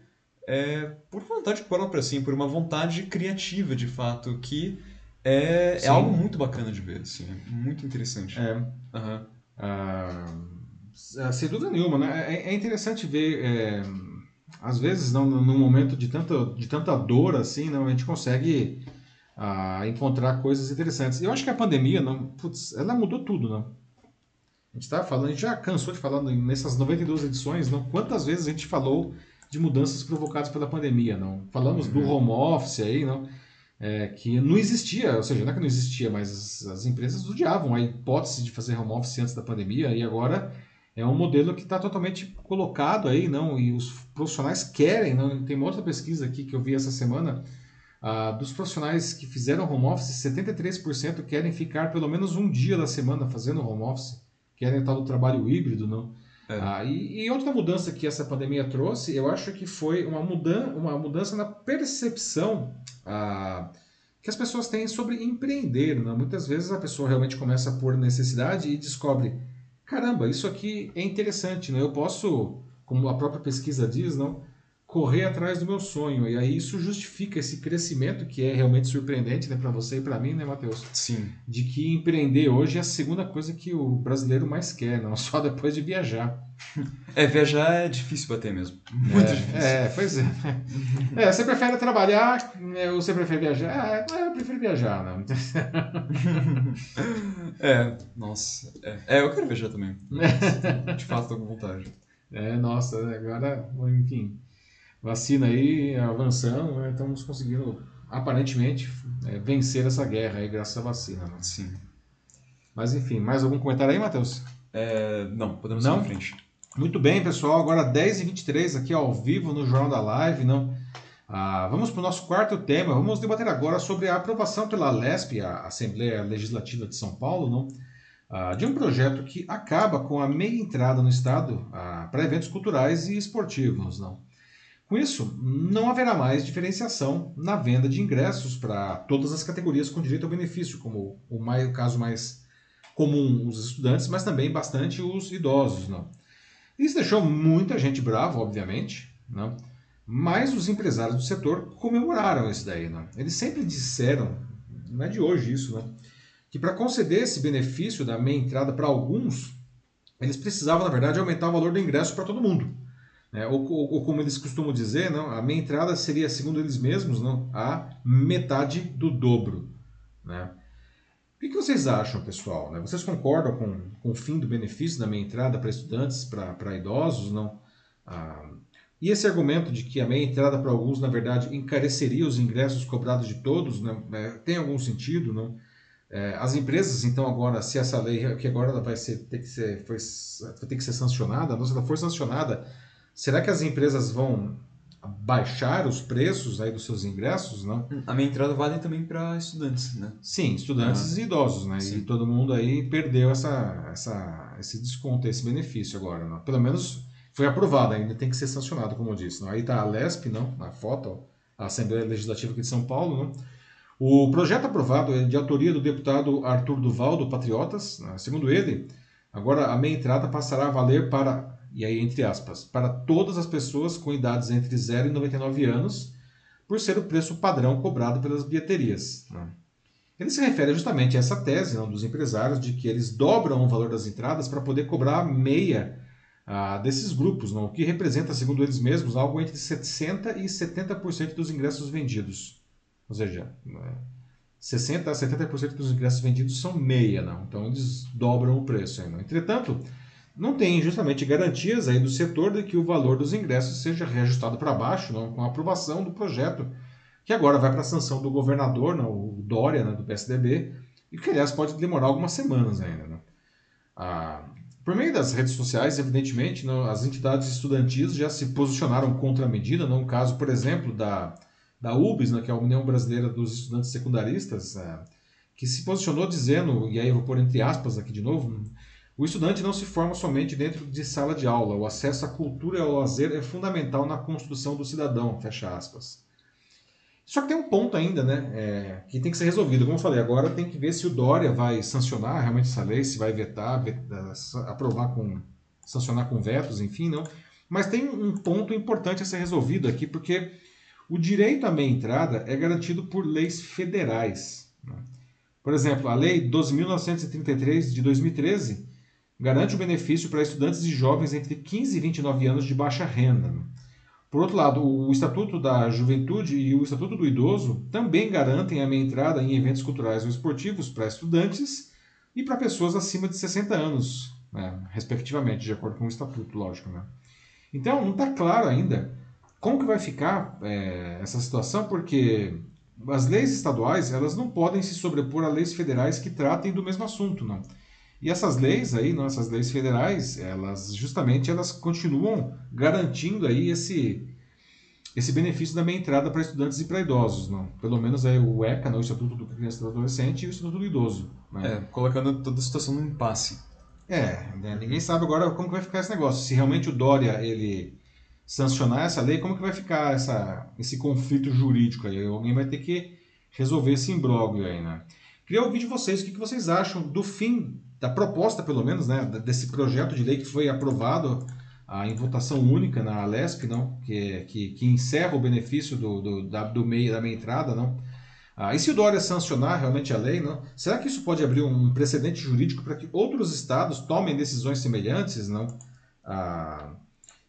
é, por vontade própria, assim, por uma vontade criativa, de fato, que é, é algo muito bacana de ver, assim, é muito interessante. É. Uhum. Uh ah, sem dúvida nenhuma, né? É, é interessante ver, é, às vezes, não, num momento de tanta, de tanta dor assim, não, a gente consegue ah, encontrar coisas interessantes. Eu acho que a pandemia, não, putz, ela mudou tudo, não? A gente estava falando, a gente já cansou de falar nessas 92 edições, não? Quantas vezes a gente falou de mudanças provocadas pela pandemia, não? Falamos uhum. do home office aí, não? É, que não existia, ou seja, não é que não existia, mas as, as empresas odiavam a hipótese de fazer home office antes da pandemia e agora é um modelo que está totalmente colocado aí, não? E os profissionais querem, não? Tem uma outra pesquisa aqui que eu vi essa semana, ah, dos profissionais que fizeram home office, 73% querem ficar pelo menos um dia da semana fazendo home office, querem estar no trabalho híbrido, não? É. Ah, e, e, outra mudança que essa pandemia trouxe, eu acho que foi uma, mudan uma mudança na percepção ah, que as pessoas têm sobre empreender. Não? Muitas vezes a pessoa realmente começa por necessidade e descobre caramba, isso aqui é interessante, né? Eu posso, como a própria pesquisa diz, não, correr atrás do meu sonho. E aí isso justifica esse crescimento que é realmente surpreendente, né, para você e para mim, né, Matheus? Sim. De que empreender hoje é a segunda coisa que o brasileiro mais quer, não só depois de viajar. É, viajar é difícil bater mesmo. Muito é, difícil. É, pois é. é. Você prefere trabalhar né, ou você prefere viajar? Ah, eu prefiro viajar, não. é, nossa. É. é, eu quero viajar também. De fato, tô com vontade. É, nossa, agora, enfim, vacina aí avançando, né, estamos conseguindo, aparentemente, é, vencer essa guerra aí graças à vacina. Né? Sim. Mas enfim, mais algum comentário aí, Matheus? É, não, podemos não? ir em frente. Muito bem, pessoal. Agora 10h23 aqui ao vivo no Jornal da Live. Não? Ah, vamos para o nosso quarto tema. Vamos debater agora sobre a aprovação pela LESP, a Assembleia Legislativa de São Paulo, não? Ah, de um projeto que acaba com a meia entrada no Estado ah, para eventos culturais e esportivos. Não? Com isso, não haverá mais diferenciação na venda de ingressos para todas as categorias com direito ao benefício, como o, mais, o caso mais comum, os estudantes, mas também bastante os idosos. Não? Isso deixou muita gente brava, obviamente, não? mas os empresários do setor comemoraram isso daí. Não? Eles sempre disseram, não é de hoje isso, não? que para conceder esse benefício da meia entrada para alguns, eles precisavam, na verdade, aumentar o valor do ingresso para todo mundo. É, ou, ou, ou, como eles costumam dizer, não, a meia entrada seria, segundo eles mesmos, não, a metade do dobro. Né? O que, vocês acham, pessoal? Né? Vocês concordam com, com o fim do benefício da meia entrada para estudantes, para idosos? não? Ah, e esse argumento de que a meia entrada para alguns, na verdade, encareceria os ingressos cobrados de todos, né? É, tem algum sentido? Não? É, as empresas, então, agora, se essa lei, que agora vai ser, ter que ser, foi, vai ter que ser sancionada, não, se ela for sancionada, será que as empresas vão baixar os preços aí dos seus ingressos, não? A minha entrada vale também para estudantes, né? Sim, estudantes ah, e idosos, né? Sim. E todo mundo aí perdeu essa, essa, esse desconto, esse benefício agora, não? Pelo menos foi aprovado, ainda tem que ser sancionado, como eu disse. Não? Aí está a LESP, não? Na foto, a Assembleia Legislativa aqui de São Paulo, não? O projeto aprovado é de autoria do deputado Arthur Duval, do Patriotas. Né? Segundo ele, agora a meia entrada passará a valer para, e aí entre aspas, para todas as pessoas com idades entre 0 e 99 anos, por ser o preço padrão cobrado pelas bilheterias. Né? Ele se refere justamente a essa tese não, dos empresários de que eles dobram o valor das entradas para poder cobrar meia ah, desses grupos, não, o que representa, segundo eles mesmos, algo entre 60% e 70% dos ingressos vendidos. Ou seja, 60% a 70% dos ingressos vendidos são meia, não. Então eles dobram o preço. Não. Entretanto, não tem justamente garantias aí do setor de que o valor dos ingressos seja reajustado para baixo, não, com a aprovação do projeto, que agora vai para a sanção do governador, não, o Dória, né, do PSDB, e que, aliás, pode demorar algumas semanas ainda. Né? Ah, por meio das redes sociais, evidentemente, não, as entidades estudantis já se posicionaram contra a medida, no caso, por exemplo, da da UBS, né, que é a União Brasileira dos Estudantes Secundaristas, é, que se posicionou dizendo, e aí eu vou pôr entre aspas aqui de novo, o estudante não se forma somente dentro de sala de aula, o acesso à cultura e ao lazer é fundamental na construção do cidadão, fecha aspas. Só que tem um ponto ainda, né, é, que tem que ser resolvido. Como eu falei, agora tem que ver se o Dória vai sancionar realmente essa lei, se vai vetar, vetar aprovar com, sancionar com vetos, enfim, não. Mas tem um ponto importante a ser resolvido aqui, porque o direito à meia entrada é garantido por leis federais. Né? Por exemplo, a Lei 12.933 de 2013 garante o benefício para estudantes e jovens entre 15 e 29 anos de baixa renda. Por outro lado, o Estatuto da Juventude e o Estatuto do Idoso também garantem a meia entrada em eventos culturais ou esportivos para estudantes e para pessoas acima de 60 anos, né? respectivamente, de acordo com o Estatuto, lógico. Né? Então, não está claro ainda como que vai ficar é, essa situação? Porque as leis estaduais elas não podem se sobrepor a leis federais que tratem do mesmo assunto, não. E essas leis aí, não, essas leis federais, elas justamente elas continuam garantindo aí esse esse benefício da meia entrada para estudantes e para idosos, não? Pelo menos aí o ECA, não, o Estatuto do Criança e do Adolescente e o Estatuto do Idoso. Né? É, colocando toda a situação no impasse. É, né, ninguém sabe agora como que vai ficar esse negócio. Se realmente o Dória ele sancionar essa lei, como que vai ficar essa, esse conflito jurídico aí? Alguém vai ter que resolver esse imbróglio aí, né? Queria ouvir de vocês o que, que vocês acham do fim, da proposta pelo menos, né, desse projeto de lei que foi aprovado ah, em votação única na Alesp, não? Que, que, que encerra o benefício do, do, da, do meio, da meia entrada, não? Ah, e se o Dória sancionar realmente a lei, não? será que isso pode abrir um precedente jurídico para que outros estados tomem decisões semelhantes, não? Ah,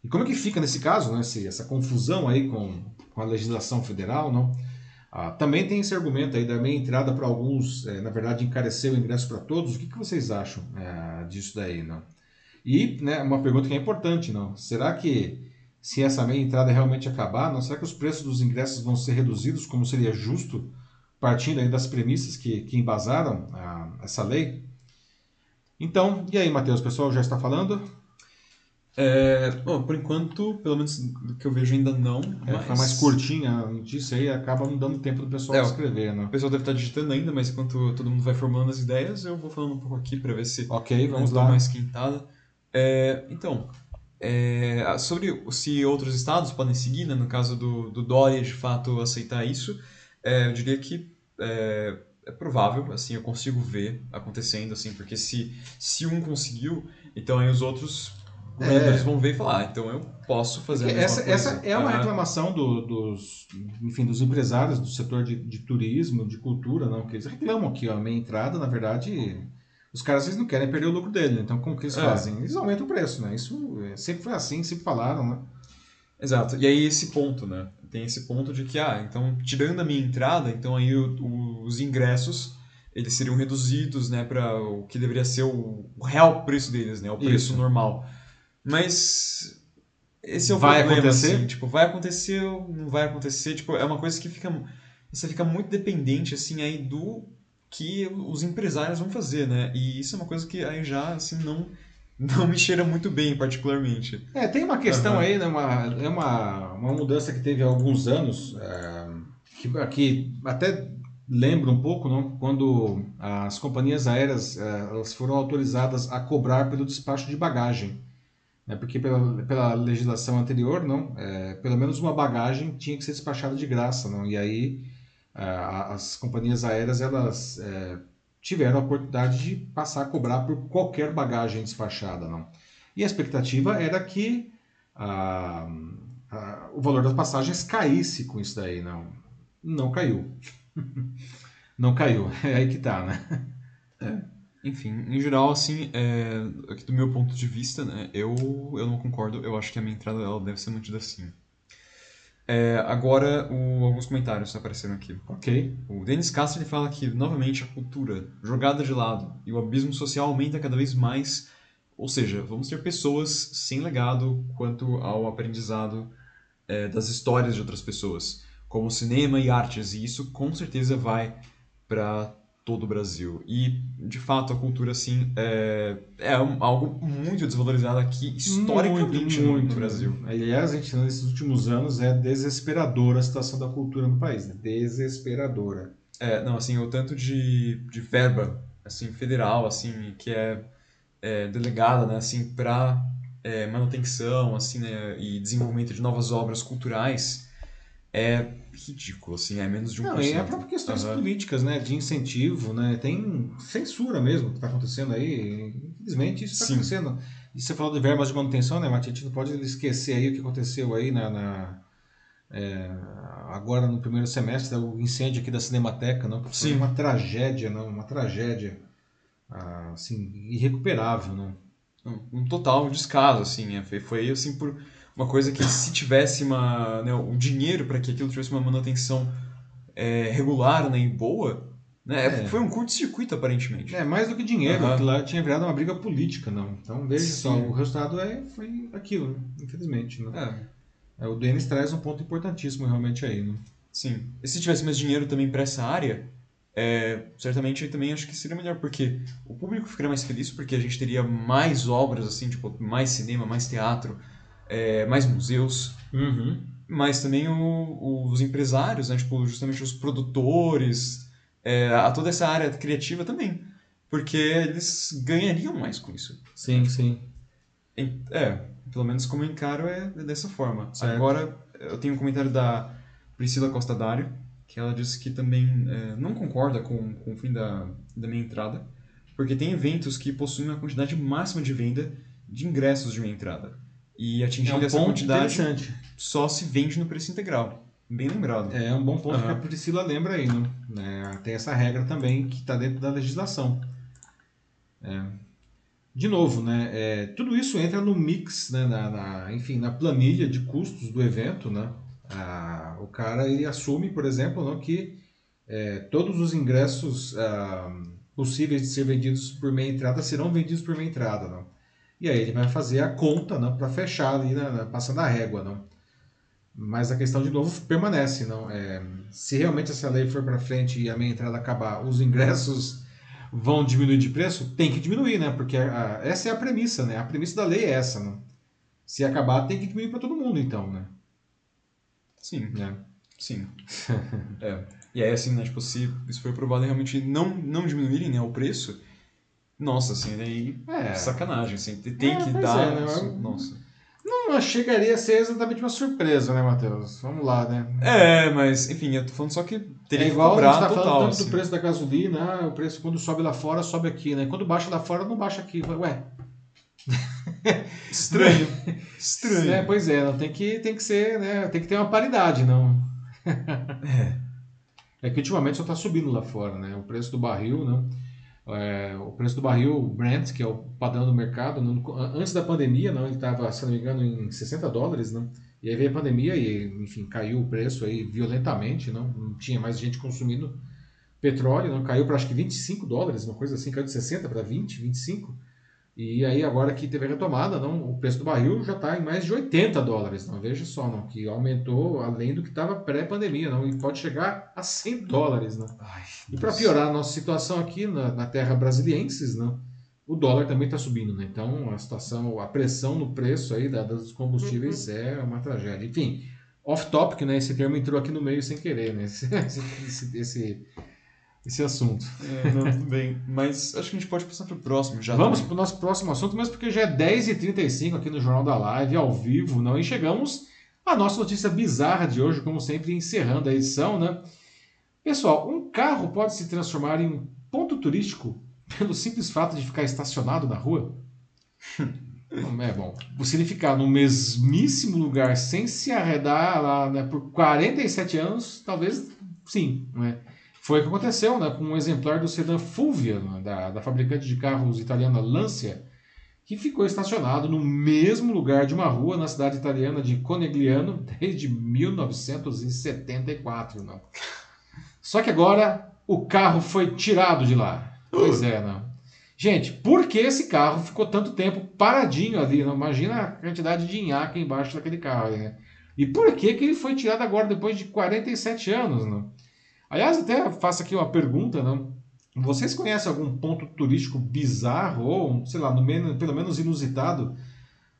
e como é que fica nesse caso, né, essa confusão aí com, com a legislação federal, não? Ah, também tem esse argumento aí da meia entrada para alguns, é, na verdade, encarecer o ingresso para todos. O que, que vocês acham é, disso daí, não? E né, uma pergunta que é importante, não? Será que se essa meia entrada realmente acabar, não será que os preços dos ingressos vão ser reduzidos, como seria justo, partindo aí das premissas que, que embasaram a, essa lei? Então, e aí, Matheus, pessoal já está falando? É, bom, por enquanto, pelo menos do que eu vejo ainda não. É, mas... Fica mais curtinha a notícia aí acaba não dando tempo do pessoal é, escrever, né? O pessoal deve estar digitando ainda, mas enquanto todo mundo vai formulando as ideias, eu vou falando um pouco aqui para ver se ok, vamos lá. mais quintada. É, então, é, sobre se outros estados podem seguir, né, no caso do, do Dória de fato aceitar isso, é, eu diria que é, é provável, assim, eu consigo ver acontecendo, assim, porque se, se um conseguiu, então aí os outros É. vão ver e falar, ah, então eu posso fazer a essa, coisa. Essa é uma reclamação do, dos, enfim, dos empresários do setor de, de, turismo, de cultura, não, que eles reclamam que a minha entrada, na verdade, os caras eles não querem perder o lucro dele, então como que eles é. fazem? Eles aumentam o preço, né? Isso é, sempre foi assim, sempre falaram, né? Exato. E aí esse ponto, né? Tem esse ponto de que, ah, então, tirando a minha entrada, então aí o, o, os ingressos, eles seriam reduzidos, né, para o que deveria ser o, o, real preço deles, né, o preço Isso. normal. Mas esse é o vai problema, acontecer? assim, tipo, vai acontecer ou não vai acontecer, tipo, é uma coisa que fica você fica muito dependente assim aí do que os empresários vão fazer, né? E isso é uma coisa que aí já assim não não me cheira muito bem, particularmente. É, tem uma questão uhum. aí, né? Uma, é uma, uma mudança que teve há alguns anos, é, que, que até lembra um pouco, não? quando as companhias aéreas é, elas foram autorizadas a cobrar pelo despacho de bagagem. Né? Porque pela, pela legislação anterior, não, é, pelo menos uma bagagem tinha que ser despachada de graça. Não? E aí é, as companhias aéreas elas é, tiveram a oportunidade de passar a cobrar por qualquer bagagem despachada. Não? E a expectativa era que a, a, o valor das passagens caísse com isso daí. Não, não caiu. não caiu. É aí que tá, né? É. Enfim, em geral, assim, é, aqui do meu ponto de vista, né, eu, eu não concordo. Eu acho que a minha entrada ela deve ser mantida assim. É, agora, o, alguns comentários apareceram aqui. Ok. O Denis Castro ele fala que, novamente, a cultura jogada de lado e o abismo social aumenta cada vez mais. Ou seja, vamos ter pessoas sem legado quanto ao aprendizado é, das histórias de outras pessoas, como cinema e artes, e isso com certeza vai para todo o Brasil. E, de fato, a cultura, assim, é, é algo muito desvalorizado aqui, historicamente, muito, muito, no Brasil. Aliás, a gente, nesses últimos anos, é desesperadora a situação da cultura no país, né? Desesperadora. É, não, assim, o tanto de, de verba, assim, federal, assim, que é, é delegada, né, assim, para é, manutenção, assim, né, e desenvolvimento de novas obras culturais, é ridículo, assim, é menos de um Não, e é a própria questões uhum. políticas, né, de incentivo, né, tem censura mesmo que está acontecendo aí, infelizmente isso está acontecendo. E você falou de verbas de manutenção, né, Mati, a gente não pode esquecer aí o que aconteceu aí na, na é, agora no primeiro semestre, o incêndio aqui da Cinemateca, não, foi Sim. uma tragédia, não, uma tragédia, assim, irrecuperável, não. Um total descaso, assim, é, foi, foi assim por uma coisa que se tivesse uma, né, o dinheiro para que aquilo tivesse uma manutenção é, regular né, e boa, né, é. foi um curto-circuito aparentemente. É, mais do que dinheiro, uhum. lá tinha virado uma briga política, não. Então, veja Sim. só, o resultado é, foi aquilo, né? infelizmente. Né? É. o Denis traz um ponto importantíssimo realmente aí. Né? Sim. E se tivesse mais dinheiro também para essa área, é, certamente também acho que seria melhor, porque o público ficaria mais feliz, porque a gente teria mais obras, assim, tipo, mais cinema, mais teatro, é, mais museus, uhum. mas também o, os empresários, né? tipo, justamente os produtores, é, a toda essa área criativa também, porque eles ganhariam mais com isso. Sim, sim. É, pelo menos como eu encaro é dessa forma. Certo. Agora, eu tenho um comentário da Priscila Costa Dário, que ela disse que também é, não concorda com, com o fim da, da minha entrada, porque tem eventos que possuem uma quantidade máxima de venda de ingressos de minha entrada. E atingindo é um essa quantidade só se vende no preço integral. Bem lembrado. É um bom ponto uhum. que a Priscila lembra aí, né? É, tem essa regra também que está dentro da legislação. É. De novo, né? É, tudo isso entra no mix, né? Na, na, enfim, na planilha de custos do evento, né? Ah, o cara ele assume, por exemplo, não, que é, todos os ingressos ah, possíveis de ser vendidos por meia entrada serão vendidos por meia entrada, não? E aí ele vai fazer a conta não, para fechar ali, né, passando a régua. Não. Mas a questão, de novo, permanece. Não? É, se realmente essa lei for para frente e a meia entrada acabar, os ingressos vão diminuir de preço? Tem que diminuir, né? Porque a, a, essa é a premissa, né? A premissa da lei é essa. Não? Se acabar, tem que diminuir para todo mundo, então, né? Sim. É. Sim. é. E aí, assim, né, tipo, se isso for aprovado realmente não, não diminuírem né, o preço, nossa, assim, aí é. sacanagem, assim, tem é, que dar. É, né? Nossa. Não chegaria a ser exatamente uma surpresa, né, Matheus? Vamos lá, né? É, mas, enfim, eu tô falando só que teria é igual que cobrar a gente tá total, falando tanto assim. do preço da gasolina, ah, o preço quando sobe lá fora, sobe aqui, né? Quando baixa lá fora, não baixa aqui. Ué. Estranho. Estranho. É, pois é, não tem que, tem que ser, né? Tem que ter uma paridade, não. é. É que ultimamente só tá subindo lá fora, né? O preço do barril, não. É, o preço do barril Brent, que é o padrão do mercado, no, antes da pandemia, não, ele estava, se não me engano, em 60 dólares, não? E aí veio a pandemia e, enfim, caiu o preço aí violentamente, não, não tinha mais gente consumindo petróleo, não caiu para acho que 25 dólares, uma coisa assim, caiu de 60 para 20, 25. E aí agora que teve a retomada, não, o preço do barril já está em mais de 80 dólares, não veja só, não, que aumentou além do que estava pré-pandemia, não, e pode chegar a 100 dólares, não. Ai, e para piorar a nossa situação aqui na, na terra brasilienses, não, o dólar também está subindo, né? Então a situação, a pressão no preço aí da, dos combustíveis uhum. é uma tragédia. Enfim, off topic, né? Esse termo entrou aqui no meio sem querer, né? Esse, esse, esse esse assunto. É, não, tudo bem. Mas acho que a gente pode passar para o próximo já. Vamos para o nosso próximo assunto, mesmo porque já é 10h35 aqui no Jornal da Live, ao vivo, não? E chegamos à nossa notícia bizarra de hoje, como sempre, encerrando a edição, né? Pessoal, um carro pode se transformar em um ponto turístico pelo simples fato de ficar estacionado na rua? é bom. Se ele ficar no mesmíssimo lugar sem se arredar lá né, por 47 anos, talvez sim, não é? Foi o que aconteceu né, com um exemplar do sedã Fulvia, né, da, da fabricante de carros italiana Lancia, que ficou estacionado no mesmo lugar de uma rua na cidade italiana de Conegliano desde 1974. Né? Só que agora o carro foi tirado de lá. Pois é, né? Gente, por que esse carro ficou tanto tempo paradinho ali? Né? Imagina a quantidade de nhaca embaixo daquele carro. Né? E por que, que ele foi tirado agora depois de 47 anos? Né? Aliás, até faço aqui uma pergunta, não? Vocês conhecem algum ponto turístico bizarro ou, sei lá, no menos, pelo menos inusitado,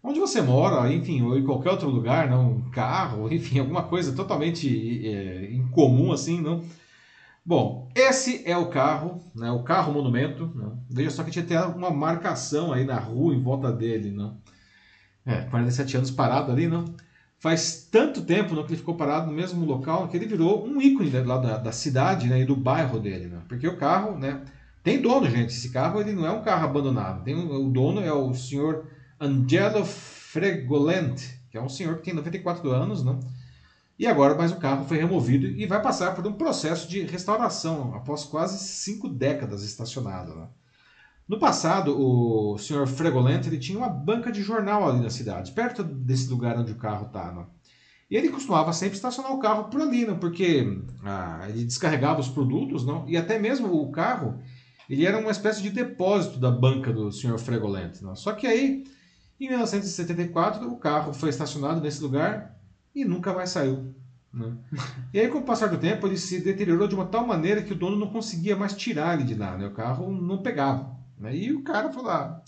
onde você mora, enfim, ou em qualquer outro lugar, não, um carro, enfim, alguma coisa totalmente é, incomum assim, não? Bom, esse é o carro, né, o carro monumento. Não? Veja só que tinha até uma marcação aí na rua em volta dele, não? É, 47 anos parado ali, não? Faz tanto tempo que ele ficou parado no mesmo local que ele virou um ícone lá da, da cidade né, e do bairro dele. Né? Porque o carro né, tem dono, gente. Esse carro ele não é um carro abandonado. Tem, o dono é o senhor Angelo Fregolente, que é um senhor que tem 94 anos. Né? E agora, mas o carro foi removido e vai passar por um processo de restauração após quase cinco décadas estacionado. Né? No passado, o Sr. Fregolente ele tinha uma banca de jornal ali na cidade, perto desse lugar onde o carro estava. E ele costumava sempre estacionar o carro por ali, não? porque ah, ele descarregava os produtos, não? e até mesmo o carro ele era uma espécie de depósito da banca do Sr. Fregolente. Não? Só que aí, em 1974, o carro foi estacionado nesse lugar e nunca mais saiu. Né? E aí, com o passar do tempo, ele se deteriorou de uma tal maneira que o dono não conseguia mais tirar ele de lá. Né? O carro não pegava. Né? E o cara falou: ah,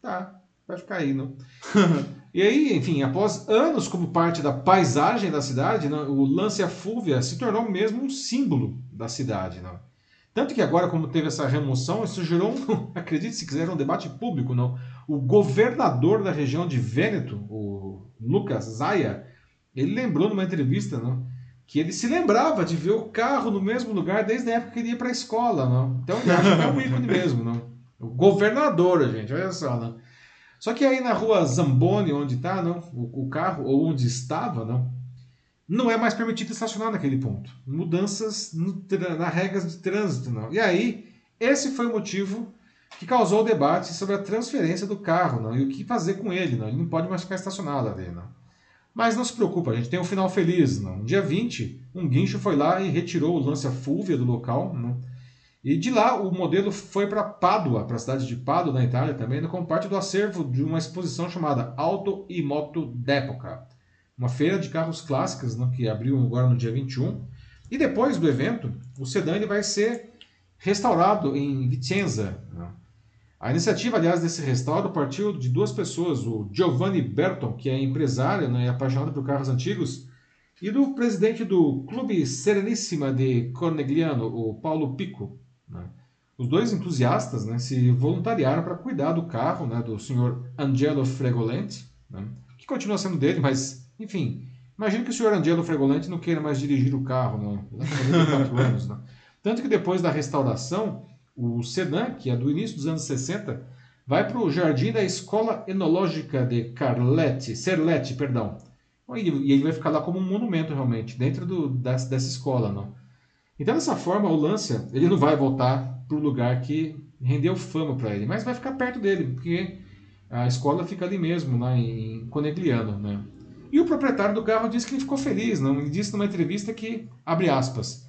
tá, vai ficar aí, não. e aí, enfim, após anos como parte da paisagem da cidade, não, o Lancia Fúvia se tornou mesmo um símbolo da cidade. Não. Tanto que agora, como teve essa remoção, isso gerou, um, acredite se quiser, um debate público. não. O governador da região de Vêneto, o Lucas Zaya, ele lembrou numa entrevista não, que ele se lembrava de ver o carro no mesmo lugar desde a época que ele ia para a escola. Não. Então ele acha que é um ícone mesmo. Não. O governador, gente, olha só, não. Só que aí na rua Zamboni, onde está, não, o, o, carro, ou onde estava, não, não é mais permitido estacionar naquele ponto. Mudanças no, na regras de trânsito, não. E aí, esse foi o motivo que causou o debate sobre a transferência do carro, não, e o que fazer com ele, não. Ele não pode mais ficar estacionado ali, não. Mas não se preocupa, a gente tem um final feliz, não. No dia 20, um guincho foi lá e retirou o Lancia Fulvia do local, não e de lá o modelo foi para Pádua, para a cidade de Pádua, na Itália também, como parte do acervo de uma exposição chamada Auto e Moto d'Epoca, uma feira de carros clássicos né, que abriu agora no dia 21. E depois do evento, o sedã ele vai ser restaurado em Vicenza. Né? A iniciativa, aliás, desse restauro partiu de duas pessoas, o Giovanni Berton, que é empresário né, e apaixonado por carros antigos, e do presidente do Clube Serenissima de Cornegliano, o Paulo Pico. Né? Os dois entusiastas né, se voluntariaram para cuidar do carro né, do senhor Angelo Fregolente, né, que continua sendo dele, mas, enfim, imagino que o senhor Angelo Fregolente não queira mais dirigir o carro, né, anos. Né? Tanto que depois da restauração, o sedã, que é do início dos anos 60, vai para o jardim da Escola Enológica de Carlete, Serlete, perdão. E ele vai ficar lá como um monumento, realmente, dentro do, dessa, dessa escola. Não? Então, dessa forma, o Lancia ele não vai voltar para o lugar que rendeu fama para ele, mas vai ficar perto dele, porque a escola fica ali mesmo, lá em Conegliano, né? E o proprietário do carro disse que ele ficou feliz, não? Ele disse numa entrevista que, abre aspas,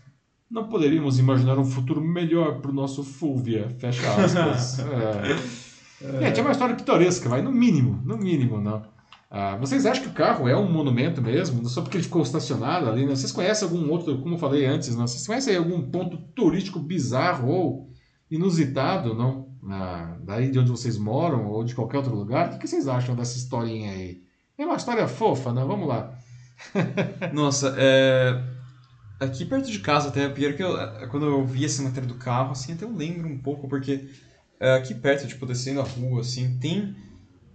não poderíamos imaginar um futuro melhor para o nosso Fulvia, fecha aspas. é. É uma história pitoresca, vai, no mínimo, no mínimo, não. Ah, vocês acham que o carro é um monumento mesmo? Só porque ele ficou estacionado ali? Né? Vocês conhecem algum outro, como eu falei antes, não? vocês conhecem algum ponto turístico bizarro ou inusitado, não? Ah, daí de onde vocês moram ou de qualquer outro lugar? O que, vocês acham dessa historinha aí? É uma história fofa, não? Vamos lá. Nossa, é... aqui perto de casa até, pior que eu, quando eu vi essa matéria do carro, assim, até eu lembro um pouco, porque é, aqui perto, tipo, descendo a rua, assim, tem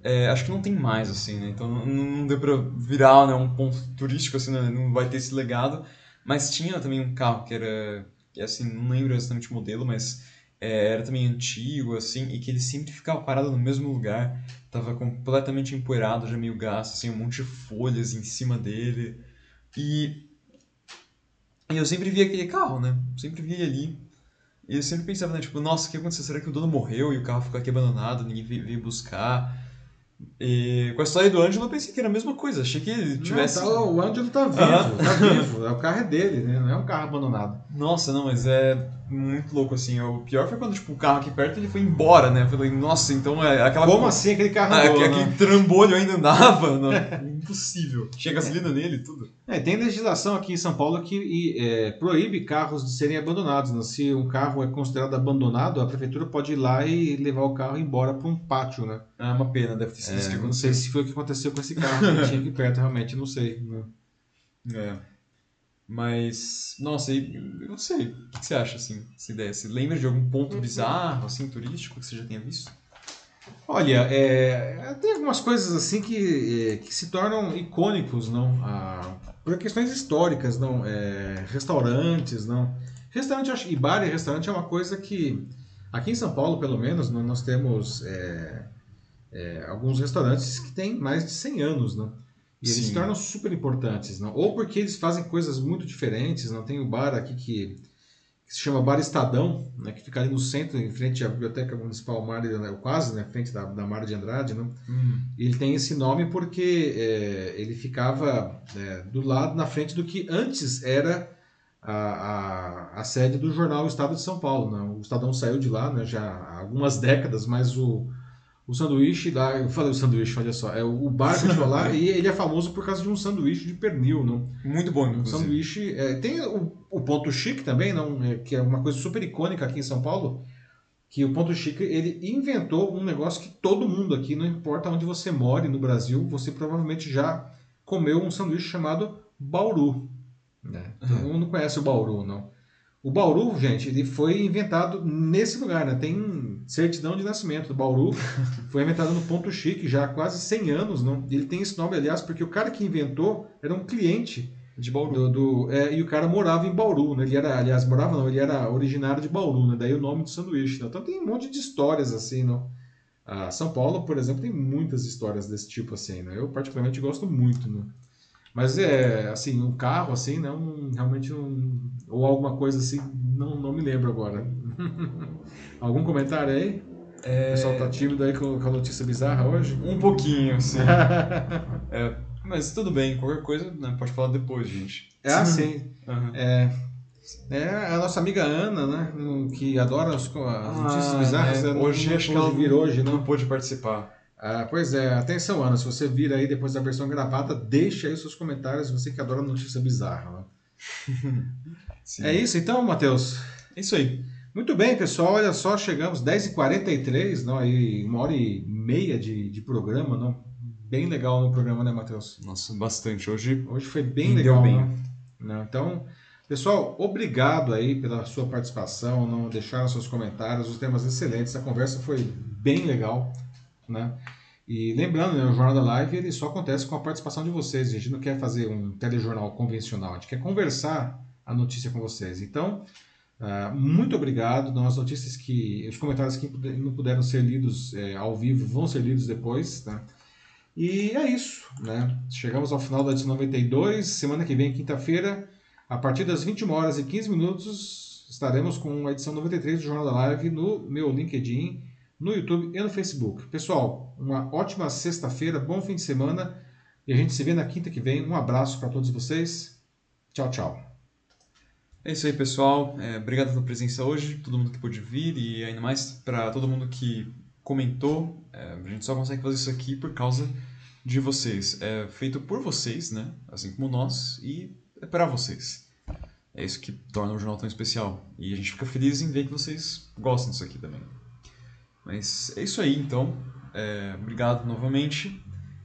é, acho que não tem mais, assim, né? Então não, não deu pra virar né, um ponto turístico, assim, né? não vai ter esse legado. Mas tinha também um carro que era, que, assim, não lembro exatamente o modelo, mas é, era também antigo, assim, e que ele sempre ficava parado no mesmo lugar. Tava completamente empoeirado, já meio gasto, assim, um monte de folhas em cima dele. E, e eu sempre via aquele carro, né? Sempre via ali. E eu sempre pensava, né, tipo, nossa, o que aconteceu? Será que o dono morreu e o carro ficou aqui abandonado, ninguém veio buscar? E com a história do Ângelo eu pensei que era a mesma coisa. Achei que ele tivesse. Não, tá, o Ângelo tá vivo, tá vivo. O carro é dele, né? Não é um carro abandonado. Nossa, não, mas é muito louco, assim. O pior foi quando, tipo, o carro aqui perto ele foi embora, né? Eu falei, nossa, então é aquela. Como assim aquele carro ah, andou, Aquele né? trambolho ainda andava? Não, impossível. Tinha gasolina nele e tudo. É, tem legislação aqui em São Paulo que é, proíbe carros de serem abandonados. Né? Se um carro é considerado abandonado, a prefeitura pode ir lá e levar o carro embora para um pátio, né? É uma pena, deve ter sido é, isso que Não sei se foi o que aconteceu com esse carro que tinha aqui perto, realmente, não sei. Né? É. Mas, nossa, eu não sei. O que você acha, assim, essa ideia? Você lembra de algum ponto bizarro, assim, turístico que você já tenha visto? Olha, é, tem algumas coisas assim que, é, que se tornam icônicos, não? Ah, por questões históricas, não? É, restaurantes, não? Restaurante acho, e bar e restaurante é uma coisa que aqui em São Paulo, pelo menos, nós temos é, é, alguns restaurantes que têm mais de 100 anos, não? E eles Sim. se tornam super importantes, não? Ou porque eles fazem coisas muito diferentes, não? Tem o bar aqui que, que se chama Bar Estadão, né? Que fica ali no centro, em frente à Biblioteca Municipal Mário, né? quase na né? frente da, da Mário de Andrade, não? Hum. Ele tem esse nome porque é, ele ficava é, do lado, na frente do que antes era a, a, a, sede do jornal Estado de São Paulo. Né? O Estadão saiu de lá né? já há algumas décadas, mas o o sanduíche lá, eu falei o sanduíche, olha só, é o bar lá e ele é famoso por causa de um sanduíche de pernil, não? Muito bom, inclusive. Um sanduíche, é, tem o, o, ponto chique também, não, é, que é uma coisa super icônica aqui em São Paulo, que o ponto chique ele inventou um negócio que todo mundo aqui, não importa onde você more no Brasil, você provavelmente já comeu um sanduíche chamado bauru, né? Todo mundo conhece o bauru, não? O Bauru, gente, ele foi inventado nesse lugar, né? Tem certidão de nascimento do Bauru. foi inventado no Ponto Chique já há quase 100 anos. Não? Ele tem esse nome, aliás, porque o cara que inventou era um cliente de Bauru. Do, do é, e o cara morava em Bauru, né? Ele era, aliás, morava não, ele era originário de Bauru, né? Daí o nome do sanduíche. Né? Então tem um monte de histórias assim, não? A São Paulo, por exemplo, tem muitas histórias desse tipo assim, né? Eu particularmente gosto muito, né? Mas é, assim, um carro, assim, não, realmente um, ou alguma coisa assim, não, não me lembro agora. Algum comentário aí? É... O pessoal tá tímido aí com, com a notícia bizarra hoje? Um pouquinho, sim. é, mas tudo bem, qualquer coisa né, pode falar depois, gente. É assim. Uhum. É, é a nossa amiga Ana, né? Que adora as, as notícias ah, bizarras. É, hoje acho que ela vir hoje, não pôde participar. Ah, pois é, atenção, Ana, se você vir aí depois da versão gravada, deixa aí seus comentários, você que adora notícia bizarra. Né? é isso então, Matheus? É isso aí. Muito bem, pessoal, olha só, chegamos 10h43, não, aí uma hora e meia de, de programa, não? Bem legal no programa, né, Matheus? Nossa, bastante. Hoje, Hoje foi bem legal, bem. Né? Não, então, pessoal, obrigado aí pela sua participação, não deixaram seus comentários, os temas excelentes, a conversa foi bem legal. Né? E lembrando, né, o Jornal da Live ele só acontece com a participação de vocês. A gente não quer fazer um telejornal convencional, a gente quer conversar a notícia com vocês. Então, uh, muito obrigado. Então, as notícias que. Os comentários que não puderam ser lidos é, ao vivo vão ser lidos depois. Né? E é isso. Né? Chegamos ao final da edição 92. Semana que vem, quinta-feira, a partir das 21 horas e 15 minutos, estaremos com a edição 93 do Jornal da Live no meu LinkedIn, no YouTube e no Facebook. Pessoal, uma ótima sexta-feira, bom fim de semana e a gente se vê na quinta que vem. Um abraço para todos vocês. Tchau, tchau. É isso aí, pessoal. É, obrigado pela presença hoje, todo mundo que pôde vir e ainda mais para todo mundo que comentou. É, a gente só consegue fazer isso aqui por causa de vocês. É feito por vocês, né? Assim como nós, e é para vocês. É isso que torna o jornal tão especial. E a gente fica feliz em ver que vocês gostam disso aqui também. Mas é isso aí, então. É, obrigado novamente.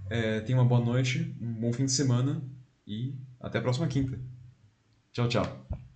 É, tenha uma boa noite, um bom fim de semana e até a próxima quinta. Tchau, tchau.